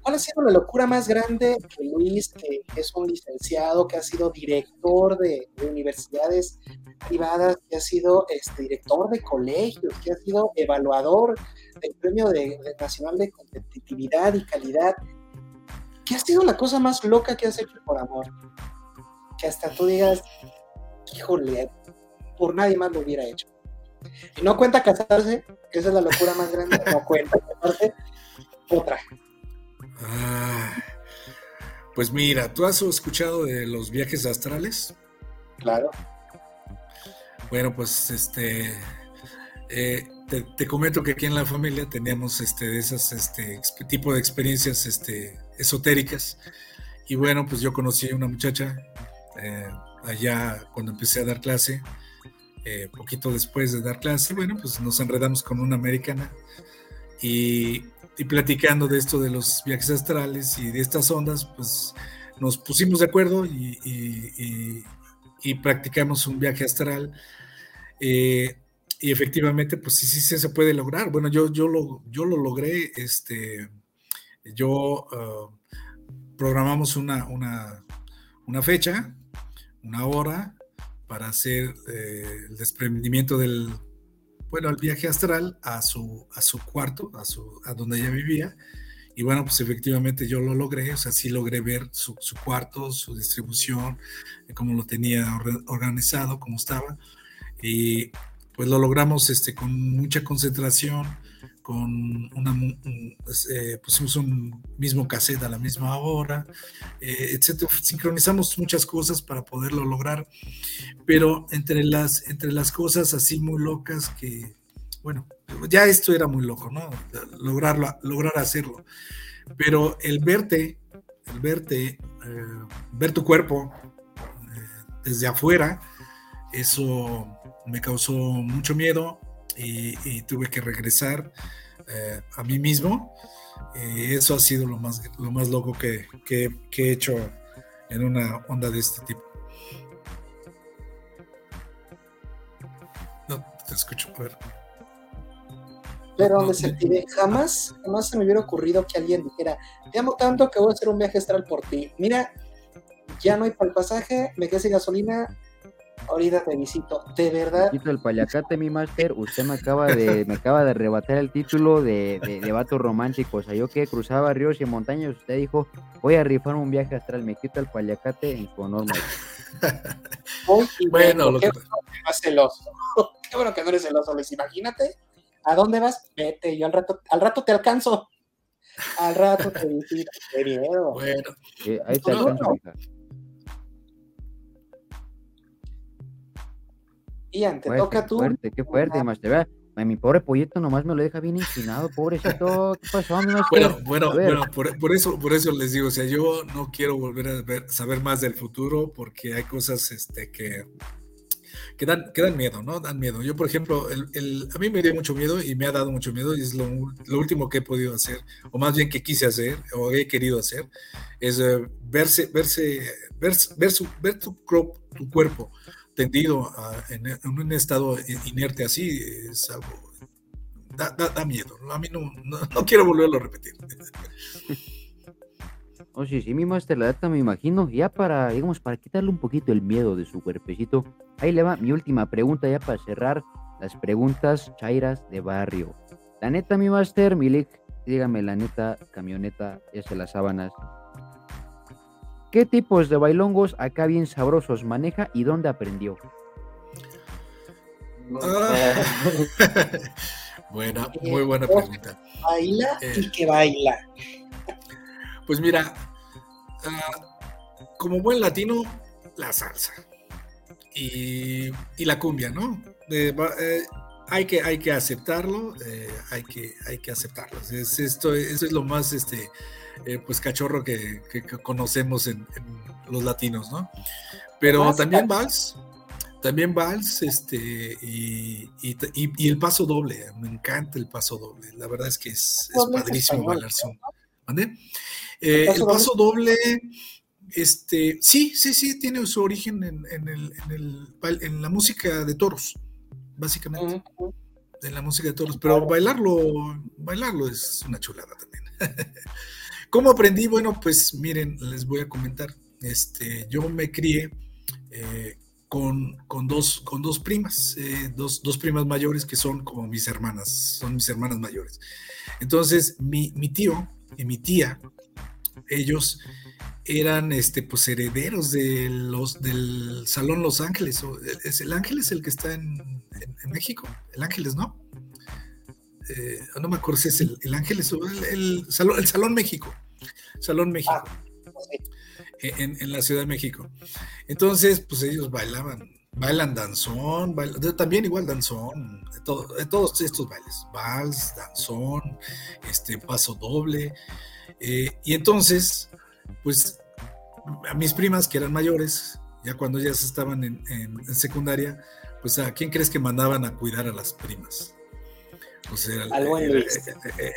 ¿cuál ha sido la locura más grande que Luis, que es un licenciado, que ha sido director de, universidades privadas, que ha sido este, director de colegios, que ha sido evaluador del Premio Nacional de Competitividad y Calidad? ¿Qué ha sido la cosa más loca que has hecho por amor? Que hasta tú digas, híjole, por nadie más lo hubiera hecho. No cuenta casarse, que esa es la locura más grande, no cuenta casarse, otra. Ah, pues mira, ¿tú has escuchado de los viajes astrales? Claro. Bueno, pues este eh, te, comento que aquí en la familia teníamos este de esas este tipo de experiencias este esotéricas y bueno pues yo conocí a una muchacha eh, allá cuando empecé a dar clase, eh, poquito después de dar clase, bueno, pues nos enredamos con una americana y, platicando de esto de los viajes astrales y de estas ondas, pues nos pusimos de acuerdo y, practicamos un viaje astral. Eh, y efectivamente, pues sí, sí, se puede lograr. Bueno, yo, yo, lo, yo lo logré, este, yo ah, programamos una, una, una fecha una hora para hacer eh, el desprendimiento del, bueno, el viaje astral a su, a su cuarto, a, su, a donde ella vivía. Y bueno, pues efectivamente yo lo logré, o sea, sí logré ver su, su cuarto, su distribución, cómo lo tenía organizado, cómo estaba. Y pues lo logramos este, con mucha concentración, con una, pues, eh, pusimos un mismo cassette a la misma hora, eh, etcétera. Sincronizamos muchas cosas para poderlo lograr, pero entre las, entre las cosas así muy locas que, bueno, ya esto era muy loco, ¿no? Lograrlo, lograr hacerlo. Pero el verte, el verte, eh, ver tu cuerpo desde afuera, eso me causó mucho miedo, y, tuve que regresar eh, a mí mismo. Y eso ha sido lo más, lo más loco que, que, he hecho en una onda de este tipo. No te escucho, a ver. Pero pide, jamás, jamás se me hubiera ocurrido que alguien dijera, te amo tanto que voy a hacer un viaje astral por ti. Mira, ya no hay para el pasaje, me quedé sin gasolina, ahorita te visito, de verdad. Quito el paliacate, mi máster, usted me acaba de, me acaba de arrebatar el título de, de, vato romántico, o sea, yo que cruzaba ríos y montañas, usted dijo, voy a rifar un viaje astral, me quito el paliacate en su honor, (laughs) bueno, lo que... no celoso. (laughs) qué bueno que no eres celoso, Luis, imagínate, ¿a dónde vas? Vete, yo al rato, al rato te alcanzo. Al rato te visito, (laughs) qué miedo. Bueno. Eh, ahí te alcanzo, Ian, te toca tú. Qué fuerte, qué fuerte, Master. Mi pobre pollito nomás me lo deja bien inclinado, pobrecito. ¿Qué pasó, mi Bueno, bueno, bueno, por, eso, por eso les digo, o sea, yo no quiero volver a ver, saber más del futuro porque hay cosas este, que, que, dan, que dan miedo, ¿no? Dan miedo. Yo, por ejemplo, el, el, a mí me dio mucho miedo y me ha dado mucho miedo y es lo, lo, último que he podido hacer, o más bien que quise hacer, o he querido hacer, es eh, verse, verse, ver, ver, su, ver tu, tu cuerpo tendido en, un estado inerte así es algo da, da, miedo. A mí no, no, quiero volverlo a repetir. (laughs) Oh, sí, sí, mi máster, la data me imagino. Ya para, digamos, para quitarle un poquito el miedo de su cuerpecito. Ahí le va mi última pregunta ya para cerrar las preguntas chairas de barrio. La neta, mi máster, Milik, dígame la neta, camioneta, ese las sábanas. ¿Qué tipos de bailongos acá bien sabrosos maneja y dónde aprendió? Ah. (laughs) buena, muy buena pregunta. Baila y eh. que baila. Pues mira, ah, como buen latino, la salsa y, la cumbia, ¿no? Eh, hay, que, hay que aceptarlo, eh, hay, que, hay que aceptarlo. Es, esto, eso es lo más este, pues cachorro que, conocemos en, los latinos, ¿no? Pero también vals, también vals, este, y, el paso doble, me encanta el paso doble, la verdad es que es, padrísimo bailar. Eh, el paso doble, este, sí, sí, sí, tiene su origen en, en, la música de toros, básicamente. En la música de toros, pero bailarlo, bailarlo es una chulada también. (laughs) ¿Cómo aprendí? Bueno, pues miren, les voy a comentar. Este, yo me crié eh, con, dos, con dos primas, eh, dos, primas mayores que son como mis hermanas, son mis hermanas mayores. Entonces, mi, tío y mi tía, ellos eran este, pues, herederos de los, del Salón Los Ángeles. ¿Es el Ángeles el que está en, México? El Ángeles, ¿no? Eh, no me acuerdo si es el, Ángeles o el, Salón, el Salón México. Salón México. Ah, en, la Ciudad de México. Entonces, pues ellos bailaban, bailan danzón, también igual danzón, de, todos estos bailes, vals, danzón, este paso doble. Eh, y entonces, pues a mis primas que eran mayores, ya cuando ellas estaban en, en secundaria, pues a quién crees que mandaban a cuidar a las primas? Al buen Luis.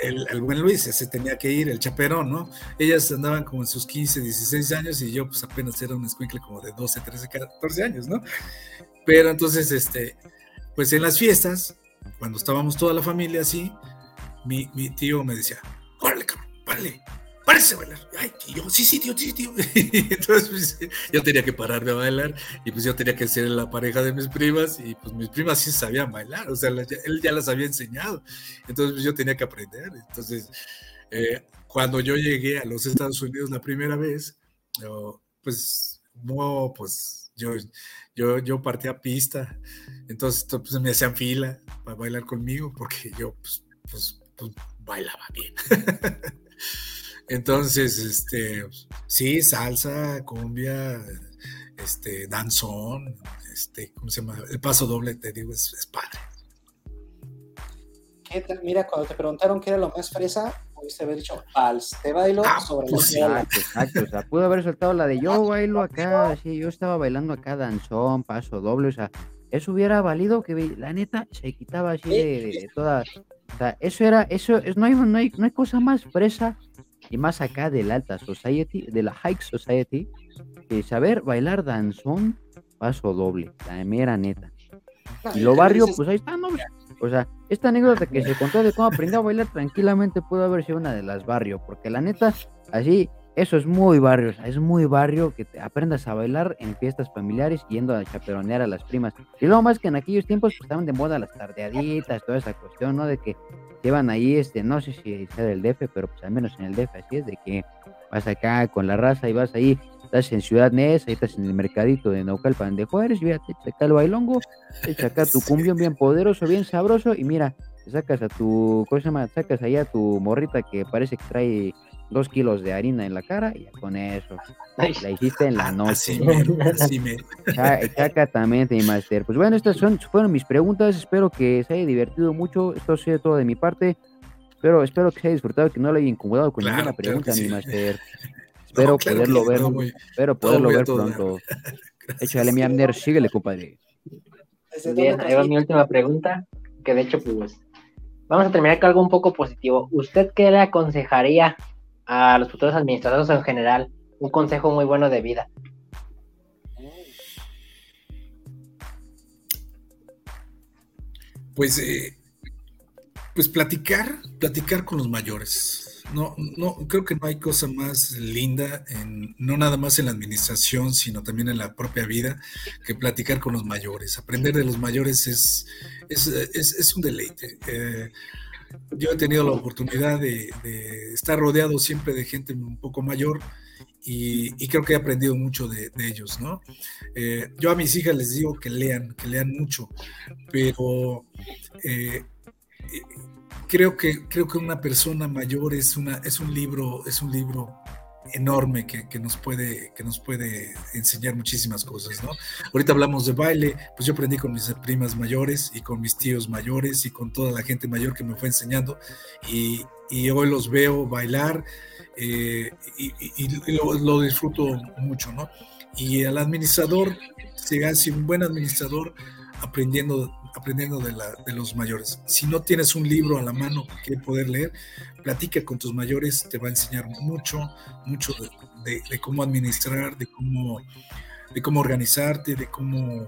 El, buen Luis, ese tenía que ir, el chaperón, ¿no? Ellas andaban como en sus 15, 16 años y yo pues apenas era un escuincle como de 12, 13, 14 años, ¿no? Pero entonces, este, pues en las fiestas, cuando estábamos toda la familia así, mi, mi tío me decía, órale, cabrón, vale, párese a bailar. Ay, tío, sí, sí, tío, sí, (laughs) tío. entonces pues, yo tenía que parar de bailar y pues yo tenía que ser la pareja de mis primas y pues mis primas sí sabían bailar, o sea, él ya las había enseñado. Entonces pues, yo tenía que aprender. Entonces, eh, cuando yo llegué a los Estados Unidos la primera vez, pues, no, pues yo, yo, yo partía pista. Entonces pues, me hacían fila para bailar conmigo porque yo pues, pues, pues bailaba bien. (laughs) Entonces, este, sí, salsa, cumbia, este, danzón, este, ¿cómo se llama? El paso doble, te digo, es, padre. Mira, cuando te preguntaron qué era lo más fresa, pudiste haber dicho vals, te bailo ah, sobre pues la Exacto, exacto, o sea, pudo haber soltado la de yo bailo acá, sí, yo estaba bailando acá danzón, paso doble, o sea, eso hubiera valido que la neta se quitaba así de, todas, o sea, eso era, eso, es, no, hay, no, hay, no hay cosa más fresa y más acá del alta society, de la high society, que saber bailar danzón, paso doble, la mera neta. Y lo barrio, pues ahí está, ¿no? O sea, esta anécdota que se contó de cómo aprendió a bailar tranquilamente pudo haber sido una de las barrio, porque la neta, así, eso es muy barrio, es muy barrio que te aprendas a bailar en fiestas familiares yendo a chaperonear a las primas. Y luego más que en aquellos tiempos pues estaban de moda las tardeaditas, toda esa cuestión, ¿no? De que llevan ahí, este, no sé si sea del DF, pero pues al menos en el DF así es, de que vas acá con la raza y vas ahí, estás en Ciudad Neza, ahí estás en el mercadito de Naucalpan de Juárez, y te echa acá el bailongo, te acá tu cumbión bien poderoso, bien sabroso, y mira, sacas a tu, ¿cómo se llama? Sacas ahí a tu morrita que parece que trae dos kilos de harina en la cara y con eso la hiciste en la noche. Así me, (laughs) Exactamente, mi master. Pues bueno, estas son, fueron mis preguntas. Espero que se haya divertido mucho. Esto ha sido todo de mi parte. Pero espero que se haya disfrutado, que no le haya incomodado con ninguna pregunta, mi master. (laughs) Espero poderlo ver, espero poderlo ver pronto. (laughs) Échale, mi Amner, síguele, compadre. Bien, ahí va mi última pregunta, que de hecho, pues, vamos a terminar con algo un poco positivo. ¿Usted qué le aconsejaría a los futuros administradores en general un consejo muy bueno de vida. Pues eh, Pues platicar, platicar con los mayores. No, no, creo que no hay cosa más linda, en, no nada más en la administración, sino también en la propia vida, que platicar con los mayores. Aprender de los mayores es, es, un deleite. Eh, yo he tenido la oportunidad de, estar rodeado siempre de gente un poco mayor y, creo que he aprendido mucho de, ellos, ¿no? Eh, yo a mis hijas les digo que lean, que lean mucho, pero eh, creo que, creo que una persona mayor es, una, es un libro, es un libro enorme que, nos puede, que nos puede enseñar muchísimas cosas, ¿no? Ahorita hablamos de baile, pues yo aprendí con mis primas mayores y con mis tíos mayores y con toda la gente mayor que me fue enseñando y, hoy los veo bailar eh, y, lo, disfruto mucho, ¿no? Y el administrador, se hace un buen administrador aprendiendo aprendiendo de, la, de, los mayores. Si no tienes un libro a la mano que poder leer, platica con tus mayores, te va a enseñar mucho, mucho de, de, cómo administrar, de cómo, de cómo organizarte, de cómo,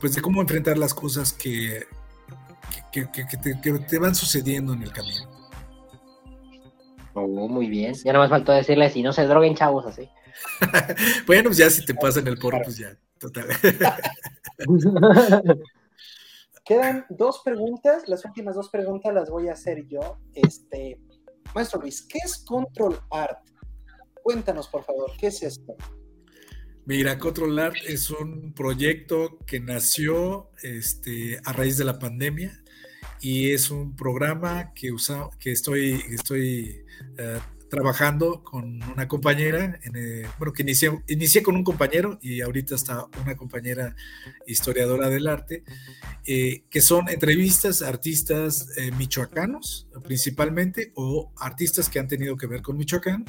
pues de cómo enfrentar las cosas que, que, que, te, te, van sucediendo en el camino. Oh, muy bien. Ya no me faltó decirle si no se droguen chavos así. (laughs) bueno, pues ya si te pasan el porro, pues ya, total. (laughs) Quedan dos preguntas, las últimas dos preguntas las voy a hacer yo. Este, Maestro Luis, ¿qué es Control Art? Cuéntanos, por favor, ¿qué es esto? Mira, Control Art es un proyecto que nació este, a raíz de la pandemia y es un programa que, usa, que estoy, estoy eh, trabajando con una compañera, en, bueno, que inicié, inicié, con un compañero y ahorita está una compañera historiadora del arte, eh, que son entrevistas a artistas eh, michoacanos principalmente o artistas que han tenido que ver con Michoacán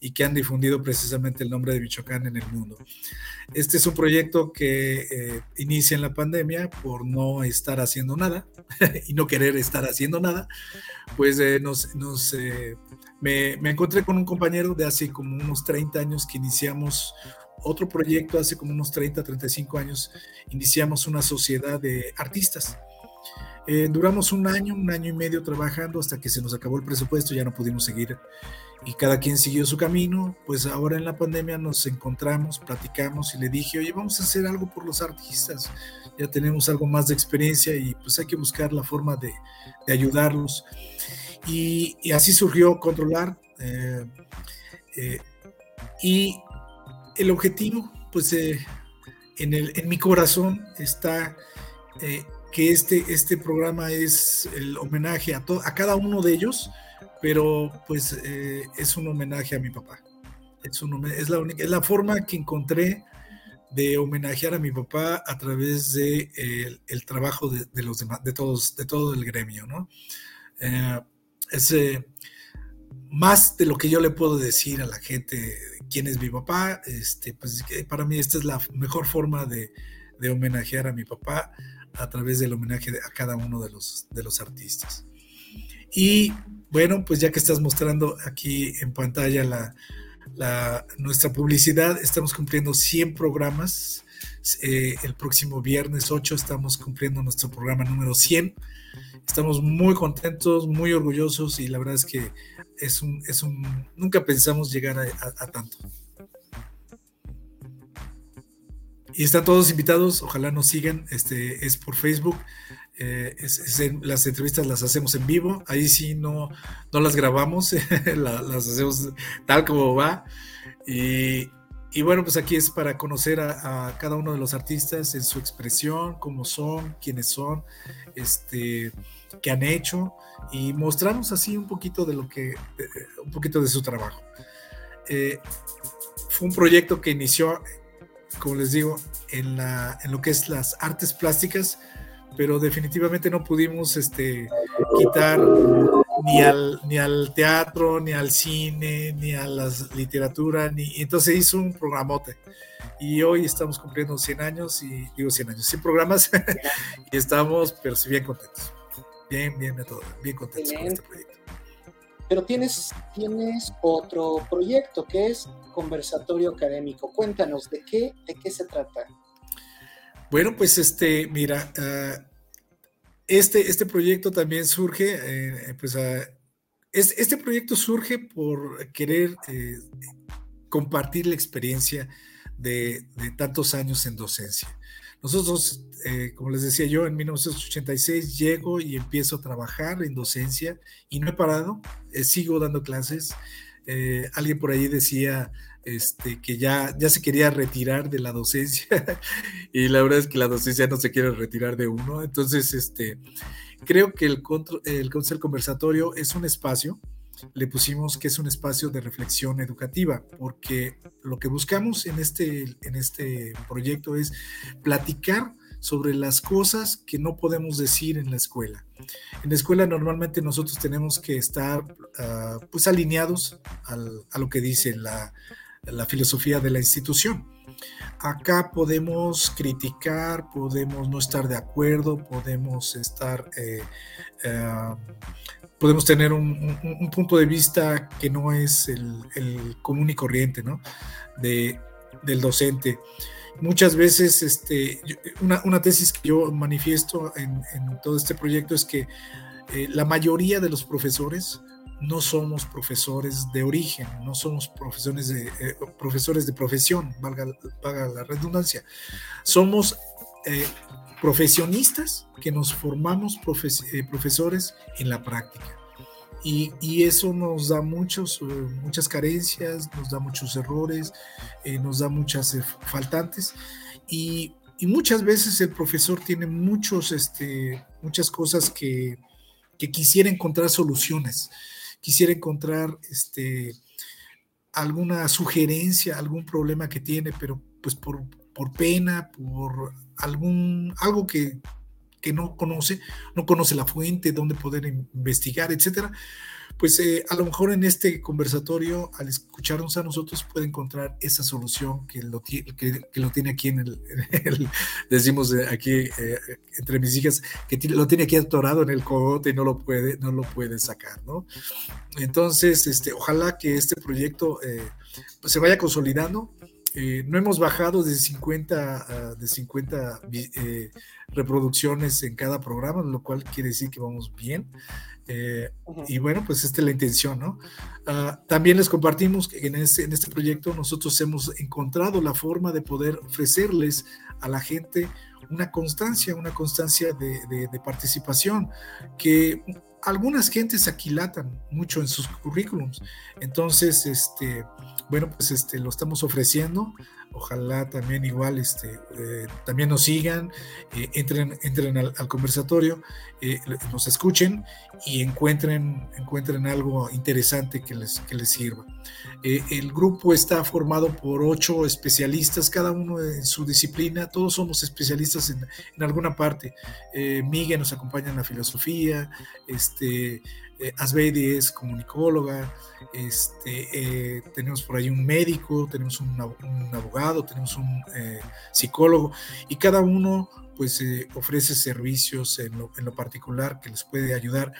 y que han difundido precisamente el nombre de Michoacán en el mundo. Este es un proyecto que eh, inicia en la pandemia por no estar haciendo nada (laughs) y no querer estar haciendo nada, pues nos... nos me, encontré con un compañero de hace como unos 30 años que iniciamos otro proyecto, hace como unos 30, 35 años, iniciamos una sociedad de artistas. Eh, duramos un año, un año y medio trabajando hasta que se nos acabó el presupuesto, ya no pudimos seguir y cada quien siguió su camino. Pues ahora en la pandemia nos encontramos, platicamos y le dije, oye, vamos a hacer algo por los artistas. Ya tenemos algo más de experiencia y pues hay que buscar la forma de, de ayudarlos. Y, así surgió Controlar. Eh, eh, y el objetivo, pues eh, en, el, en, mi corazón está que este, este programa es el homenaje a, a cada uno de ellos, pero pues es un homenaje a mi papá. Es, es, la única, es la forma que encontré de homenajear a mi papá a través de el, trabajo de, de, los demás, de todos, de todo el gremio, ¿no? Es eh, más de lo que yo le puedo decir a la gente quién es mi papá. Este, pues para mí esta es la mejor forma de, homenajear a mi papá a través del homenaje a cada uno de los, de los artistas. Y bueno, pues ya que estás mostrando aquí en pantalla la, nuestra publicidad, estamos cumpliendo 100 programas. Eh, el próximo viernes 8 estamos cumpliendo nuestro programa número 100. Estamos muy contentos, muy orgullosos y la verdad es que es un, es un nunca pensamos llegar a, tanto. Y están todos invitados, ojalá nos sigan, este, es por Facebook, eh, las entrevistas las hacemos en vivo, ahí sí no, no las grabamos, (laughs) las hacemos tal como va. Y, y, bueno, pues aquí es para conocer a, a, cada uno de los artistas en su expresión, cómo son, quiénes son, este, que han hecho y mostrarnos así un poquito de lo que, un poquito de su trabajo. Eh, fue un proyecto que inició, como les digo, en, la, en lo que es las artes plásticas, pero definitivamente no pudimos este, quitar ni al, ni al teatro, ni al cine, ni a la literatura, ni entonces hizo un programote. Y hoy estamos cumpliendo 100 años, y digo 100 años, 100 programas, (laughs) y estamos pero bien contentos. Bien, bien, todo, bien contento con este proyecto. Pero tienes, tienes otro proyecto que es Conversatorio Académico. Cuéntanos, ¿de qué, de qué se trata? Bueno, pues este, mira, ah, este, este proyecto también surge, eh, pues, este proyecto surge por querer eh, compartir la experiencia de, tantos años en docencia. Nosotros, eh, como les decía yo, en 1986 llego y empiezo a trabajar en docencia y no he parado, sigo dando clases. alguien por ahí decía, este, que ya, ya se quería retirar de la docencia (laughs) y la verdad es que la docencia no se quiere retirar de uno. Entonces, este, creo que el, el Conversatorio es un espacio, le pusimos que es un espacio de reflexión educativa, porque lo que buscamos en este, en este proyecto es platicar sobre las cosas que no podemos decir en la escuela. En la escuela normalmente nosotros tenemos que estar ah, pues alineados a lo que dice la, la filosofía de la institución. Acá podemos criticar, podemos no estar de acuerdo, podemos estar, eh, eh, podemos tener un, punto de vista que no es el, común y corriente, ¿no? De, del docente. Muchas veces, este, una, tesis que yo manifiesto en, todo este proyecto es que eh, la mayoría de los profesores no somos profesores de origen, no somos profesores de, eh, profesores de profesión, valga, la redundancia. Somos eh, profesionistas que nos formamos profesores en la práctica. Y, eso nos da muchos, muchas carencias, nos da muchos errores, nos da muchas faltantes. Y, muchas veces el profesor tiene muchos, este, muchas cosas que, que quisiera encontrar soluciones quisiera encontrar este, alguna sugerencia, algún problema que tiene, pero pues por, por pena, por algún, algo que, que no conoce, no conoce la fuente, dónde poder investigar, etcétera, pues eh, a lo mejor en este conversatorio, al escucharnos a nosotros, puede encontrar esa solución que lo, que, lo tiene aquí en el, (laughs) decimos aquí eh, entre mis hijas, que lo tiene aquí atorado en el cogote y no lo puede, no lo puede sacar, ¿no? Entonces, este, ojalá que este proyecto eh, pues se vaya consolidando. No hemos bajado de 50, ah, de 50 reproducciones en cada programa, lo cual quiere decir que vamos bien. Eh, y bueno, pues esta es la intención, ¿no? Ah, también les compartimos que en este, en este proyecto nosotros hemos encontrado la forma de poder ofrecerles a la gente una constancia, una constancia de, de participación, que algunas gentes aquilatan mucho en sus currículums. Entonces, este, bueno, pues este, lo estamos ofreciendo ojalá también igual este, eh, también nos sigan, eh, entren, entren al, conversatorio, eh, nos escuchen y encuentren, encuentren algo interesante que les, que les sirva. el grupo está formado por ocho especialistas, cada uno en su disciplina, todos somos especialistas en, en alguna parte. Miguel nos acompaña en la filosofía, este, eh, Asbeidi es comunicóloga, este, eh, tenemos por ahí un médico, tenemos un, abogado, tenemos un eh, psicólogo y cada uno pues ofrece servicios en lo, en lo, particular que les puede ayudar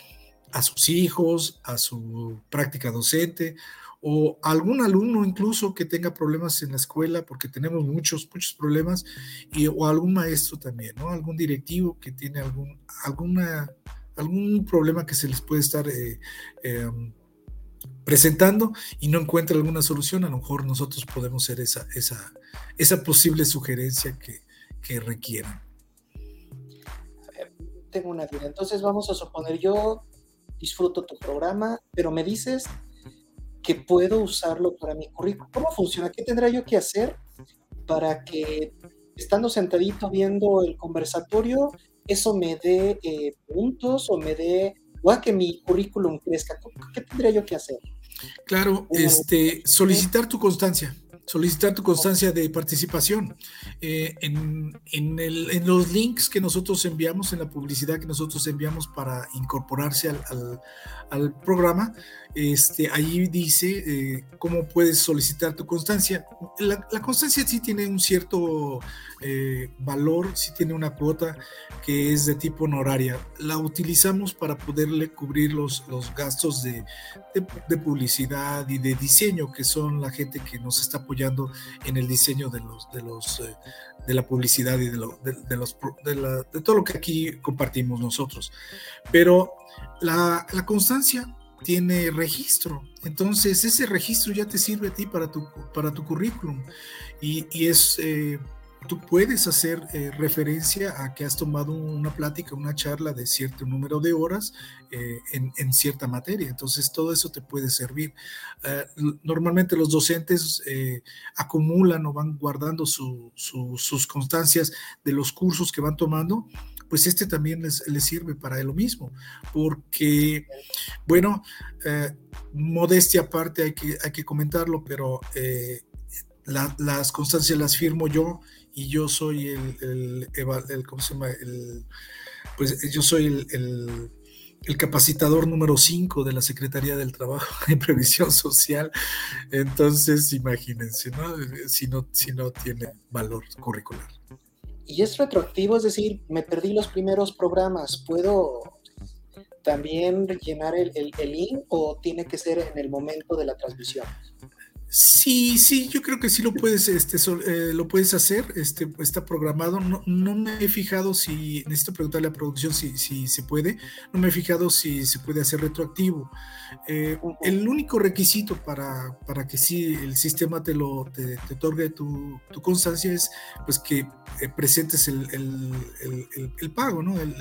a sus hijos, a su práctica docente o algún alumno incluso que tenga problemas en la escuela, porque tenemos muchos, muchos problemas, y, o algún maestro también, ¿no? Algún directivo que tiene algún, alguna algún problema que se les puede estar eh, em, presentando y no encuentra alguna solución, a lo mejor nosotros podemos ser esa, esa, esa posible sugerencia que, que requieran. Tengo una duda. Entonces vamos a suponer, yo disfruto tu programa, pero me dices que puedo usarlo para mi currículum. ¿Cómo funciona? ¿Qué tendrá yo que hacer para que, estando sentadito viendo el conversatorio, eso me dé eh, puntos o me dé, o a que mi currículum crezca. ¿Qué tendría yo que hacer? Claro, este, solicitar tu constancia solicitar tu constancia de participación. Eh, en, en, los links que nosotros enviamos, en la publicidad que nosotros enviamos para incorporarse al, al, programa, este, ahí dice eh, cómo puedes solicitar tu constancia. La, constancia sí tiene un cierto eh, valor, sí tiene una cuota que es de tipo honoraria. La utilizamos para poderle cubrir los, los gastos de, de, publicidad y de diseño, que son la gente que nos está apoyando en el diseño de los, de los eh, de la publicidad y de, los, de, todo lo que aquí compartimos nosotros. Pero la, constancia tiene registro, entonces ese registro ya te sirve a ti para tu, para tu currículum y, es... Eh, tú puedes hacer eh, referencia a que has tomado una plática, una charla de cierto número de horas eh, en, cierta materia. Entonces, todo eso te puede servir. Normalmente los docentes acumulan o van guardando sus constancias de los cursos que van tomando. Pues este también les, sirve para lo mismo, porque, bueno, modestia aparte hay que, hay que comentarlo, pero las constancias las firmo yo y yo soy el, el, ¿cómo se llama? El, pues yo soy el, el capacitador número 5 de la Secretaría del Trabajo (laughs) y Previsión Social. Entonces, imagínense, ¿no? Si no, si no tiene valor curricular. Y es retroactivo, es decir, me perdí los primeros programas, ¿puedo también rellenar el, el, el o tiene que ser en el momento de la transmisión? Sí, sí, yo creo que sí lo puedes, este, eh, lo puedes hacer, este, está programado. No, no, me he fijado si, necesito preguntarle a producción si, si se puede, no me he fijado si se puede hacer retroactivo. Eh, el único requisito para, para, que sí el sistema te lo te, otorgue tu, tu, constancia es pues que eh, presentes el, el, el, pago, ¿no? el,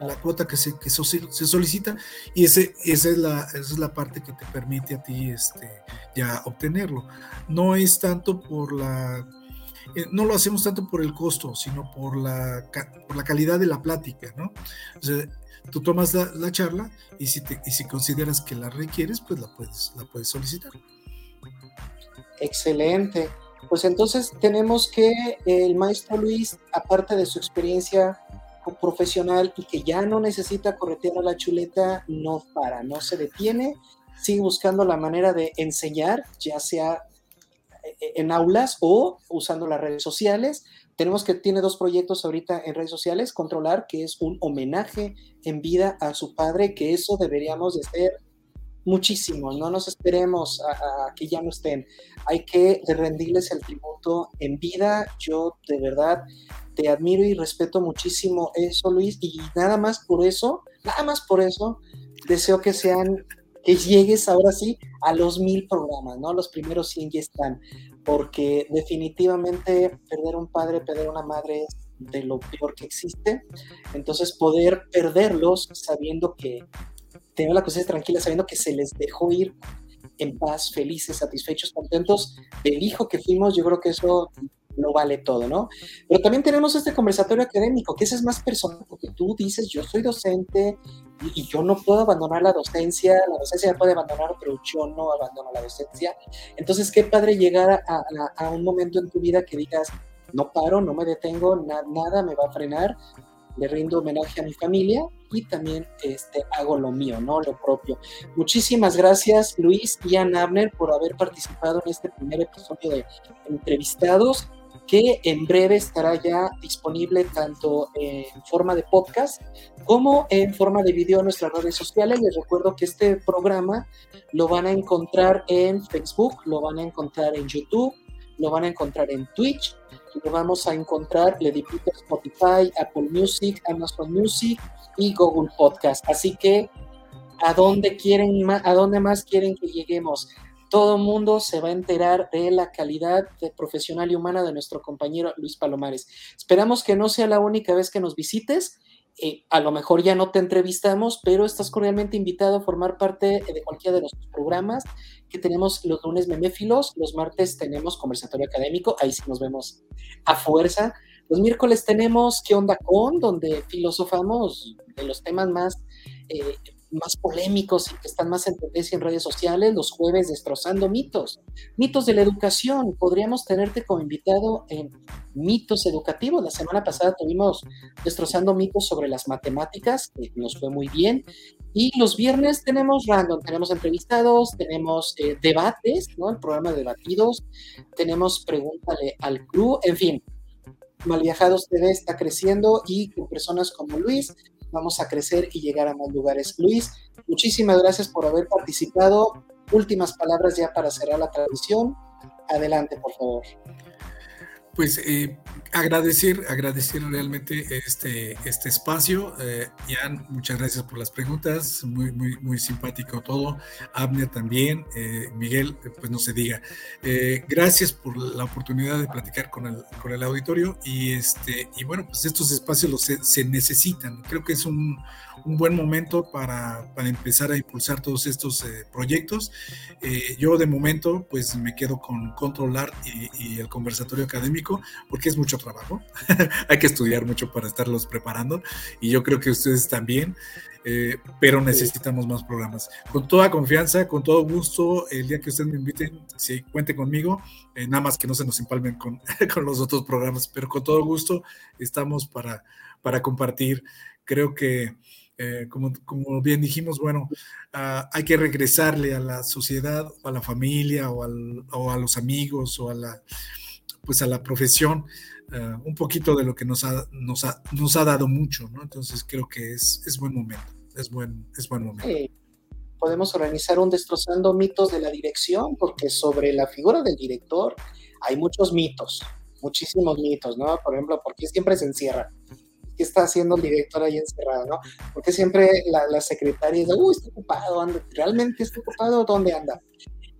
la cuota que se, que se solicita y ese, esa, es la, esa es la parte que te permite a ti este, ya obtenerlo. No es tanto por la... Eh, no lo hacemos tanto por el costo, sino por la, por la calidad de la plática, ¿no? O sea, tú tomas la, charla y si, y si consideras que la requieres, pues la puedes, la puedes solicitar. Excelente. Pues entonces tenemos que el maestro Luis, aparte de su experiencia profesional y que ya no necesita corretear a la chuleta, no para, no se detiene, sigue buscando la manera de enseñar, ya sea eh, en aulas o usando las redes sociales. Tenemos que tiene dos proyectos ahorita en redes sociales, Controlar, que es un homenaje en vida a su padre, que eso deberíamos de ser muchísimo, no nos esperemos a, que ya no estén, hay que rendirles el tributo en vida, yo de verdad te admiro y respeto muchísimo eso, Luis, y nada más por eso, nada más por eso, deseo que sean, que llegues ahora sí a los mil programas, ¿no? Los primeros 100 ya están, porque definitivamente perder un padre, perder una madre es de lo peor que existe, entonces poder perderlos sabiendo que tener la conciencia tranquila, sabiendo que se les dejó ir en paz, felices, satisfechos, contentos del hijo que fuimos, yo creo que eso no vale todo, ¿no? Pero también tenemos este conversatorio académico, que ese es más personal, porque tú dices, yo soy docente y, yo no puedo abandonar la docencia, la docencia puede abandonar, pero yo no abandono la docencia. Entonces, qué padre llegar a, un momento en tu vida que digas, no paro, no me detengo, nada me va a frenar, le rindo homenaje a mi familia y también este, hago lo mío, ¿no? Lo propio. Muchísimas gracias, Luis y Ann Abner, por haber participado en este primer episodio de Entrevistados que en breve estará ya disponible tanto en forma de podcast como en forma de video en nuestras redes sociales. Les recuerdo que este programa lo van a encontrar en Facebook, lo van a encontrar en YouTube, lo van a encontrar en Twitch, lo vamos a encontrar, le dipito Spotify, Apple Music, Amazon Music y Google Podcast. Así que, ¿a dónde quieren, a dónde más quieren que lleguemos? Todo mundo se va a enterar de la calidad profesional y humana de nuestro compañero Luis Palomares. Esperamos que no sea la única vez que nos visites. Eh, a lo mejor ya no te entrevistamos, pero estás cordialmente invitado a formar parte de cualquiera de nuestros programas que tenemos los lunes meméfilos, los martes tenemos conversatorio académico, ahí sí nos vemos a fuerza. Los miércoles tenemos ¿Qué onda con? donde filosofamos de los temas más eh, más polémicos y que están más en tendencia en redes sociales, los jueves destrozando mitos. Mitos de la educación. Podríamos tenerte como invitado en mitos educativos. La semana pasada tuvimos destrozando mitos sobre las matemáticas, que nos fue muy bien. Y los viernes tenemos random, tenemos entrevistados, tenemos eh, debates, ¿no? El programa de debatidos, tenemos pregúntale al crew, en fin. Malviajados TV está creciendo y con personas como Luis vamos a crecer y llegar a más lugares. Luis, muchísimas gracias por haber participado. Últimas palabras ya para cerrar la transmisión. Adelante, por favor pues eh, agradecer, agradecer realmente este, este espacio. Eh, Ian, muchas gracias por las preguntas, muy, muy, muy simpático todo. Abner también, eh, Miguel, pues no se diga. Eh, gracias por la oportunidad de platicar con el, con el auditorio y, este, y bueno, pues estos espacios los, se necesitan. Creo que es un, un buen momento para, para, empezar a impulsar todos estos eh, proyectos. Eh, yo de momento pues me quedo con controlar y, y, el conversatorio académico porque es mucho trabajo. (laughs) Hay que estudiar mucho para estarlos preparando y yo creo que ustedes también. Eh, pero necesitamos más programas. Con toda confianza, con todo gusto, el día que ustedes me inviten, si cuente conmigo, eh, nada más que no se nos empalmen con, (laughs) con los otros programas, pero con todo gusto estamos para, para compartir. Creo que eh, como, como, bien dijimos, bueno, uh, hay que regresarle a la sociedad, a la familia, o, al, o, a los amigos, o a la, pues a la profesión, uh, un poquito de lo que nos ha, nos ha, nos ha dado mucho, ¿no? Entonces creo que es, es buen momento, es buen, es buen momento. Podemos organizar un destrozando mitos de la dirección, porque sobre la figura del director hay muchos mitos, muchísimos mitos, ¿no? Por ejemplo, ¿por qué siempre se encierra? ¿Qué está haciendo el director ahí encerrado, no? Porque siempre la, la secretaria dice, uy, está ocupado, anda, ¿realmente está ocupado? ¿Dónde anda?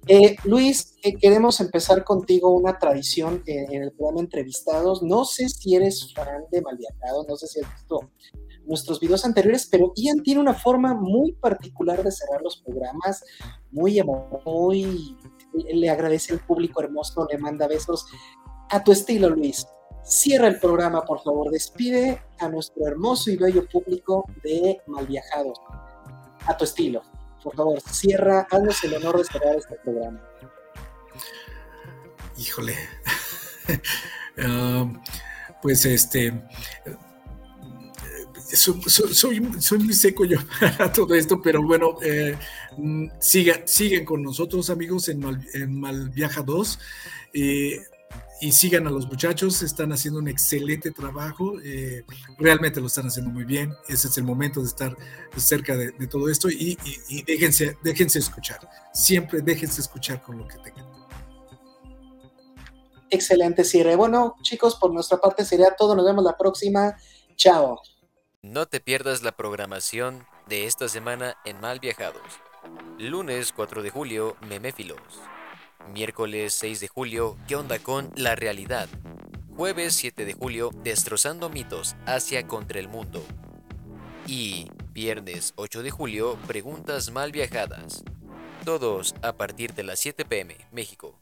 Eh, Luis, eh, queremos empezar contigo una tradición en, en, el programa Entrevistados. No sé si eres fan de Malviajado, no sé si has visto nuestros videos anteriores, pero Ian tiene una forma muy particular de cerrar los programas, muy, muy le agradece al público hermoso, le manda besos. A tu estilo, Luis. Cierra el programa, por favor. Despide a nuestro hermoso y bello público de Malviajados. A tu estilo. Por favor, cierra, haznos el honor de cerrar este programa. Híjole. uh, (laughs) pues este. Soy, soy, muy seco yo (laughs) para todo esto, pero bueno, eh, siguen con nosotros amigos en, Mal, Malviaja 2. Eh, y sigan a los muchachos, están haciendo un excelente trabajo, eh, realmente lo están haciendo muy bien, ese es el momento de estar cerca de, de todo esto y, y, y, déjense, déjense escuchar, siempre déjense escuchar con lo que tengan. Excelente cierre. Bueno, chicos, por nuestra parte sería todo, nos vemos la próxima, chao. No te pierdas la programación de esta semana en Mal Viajados. Lunes 4 de julio, Meméfilos. Miércoles 6 de julio, ¿qué onda con la realidad? Jueves 7 de julio, destrozando mitos hacia contra el mundo. Y viernes 8 de julio, preguntas mal viajadas. Todos a partir de las 7 pm, México.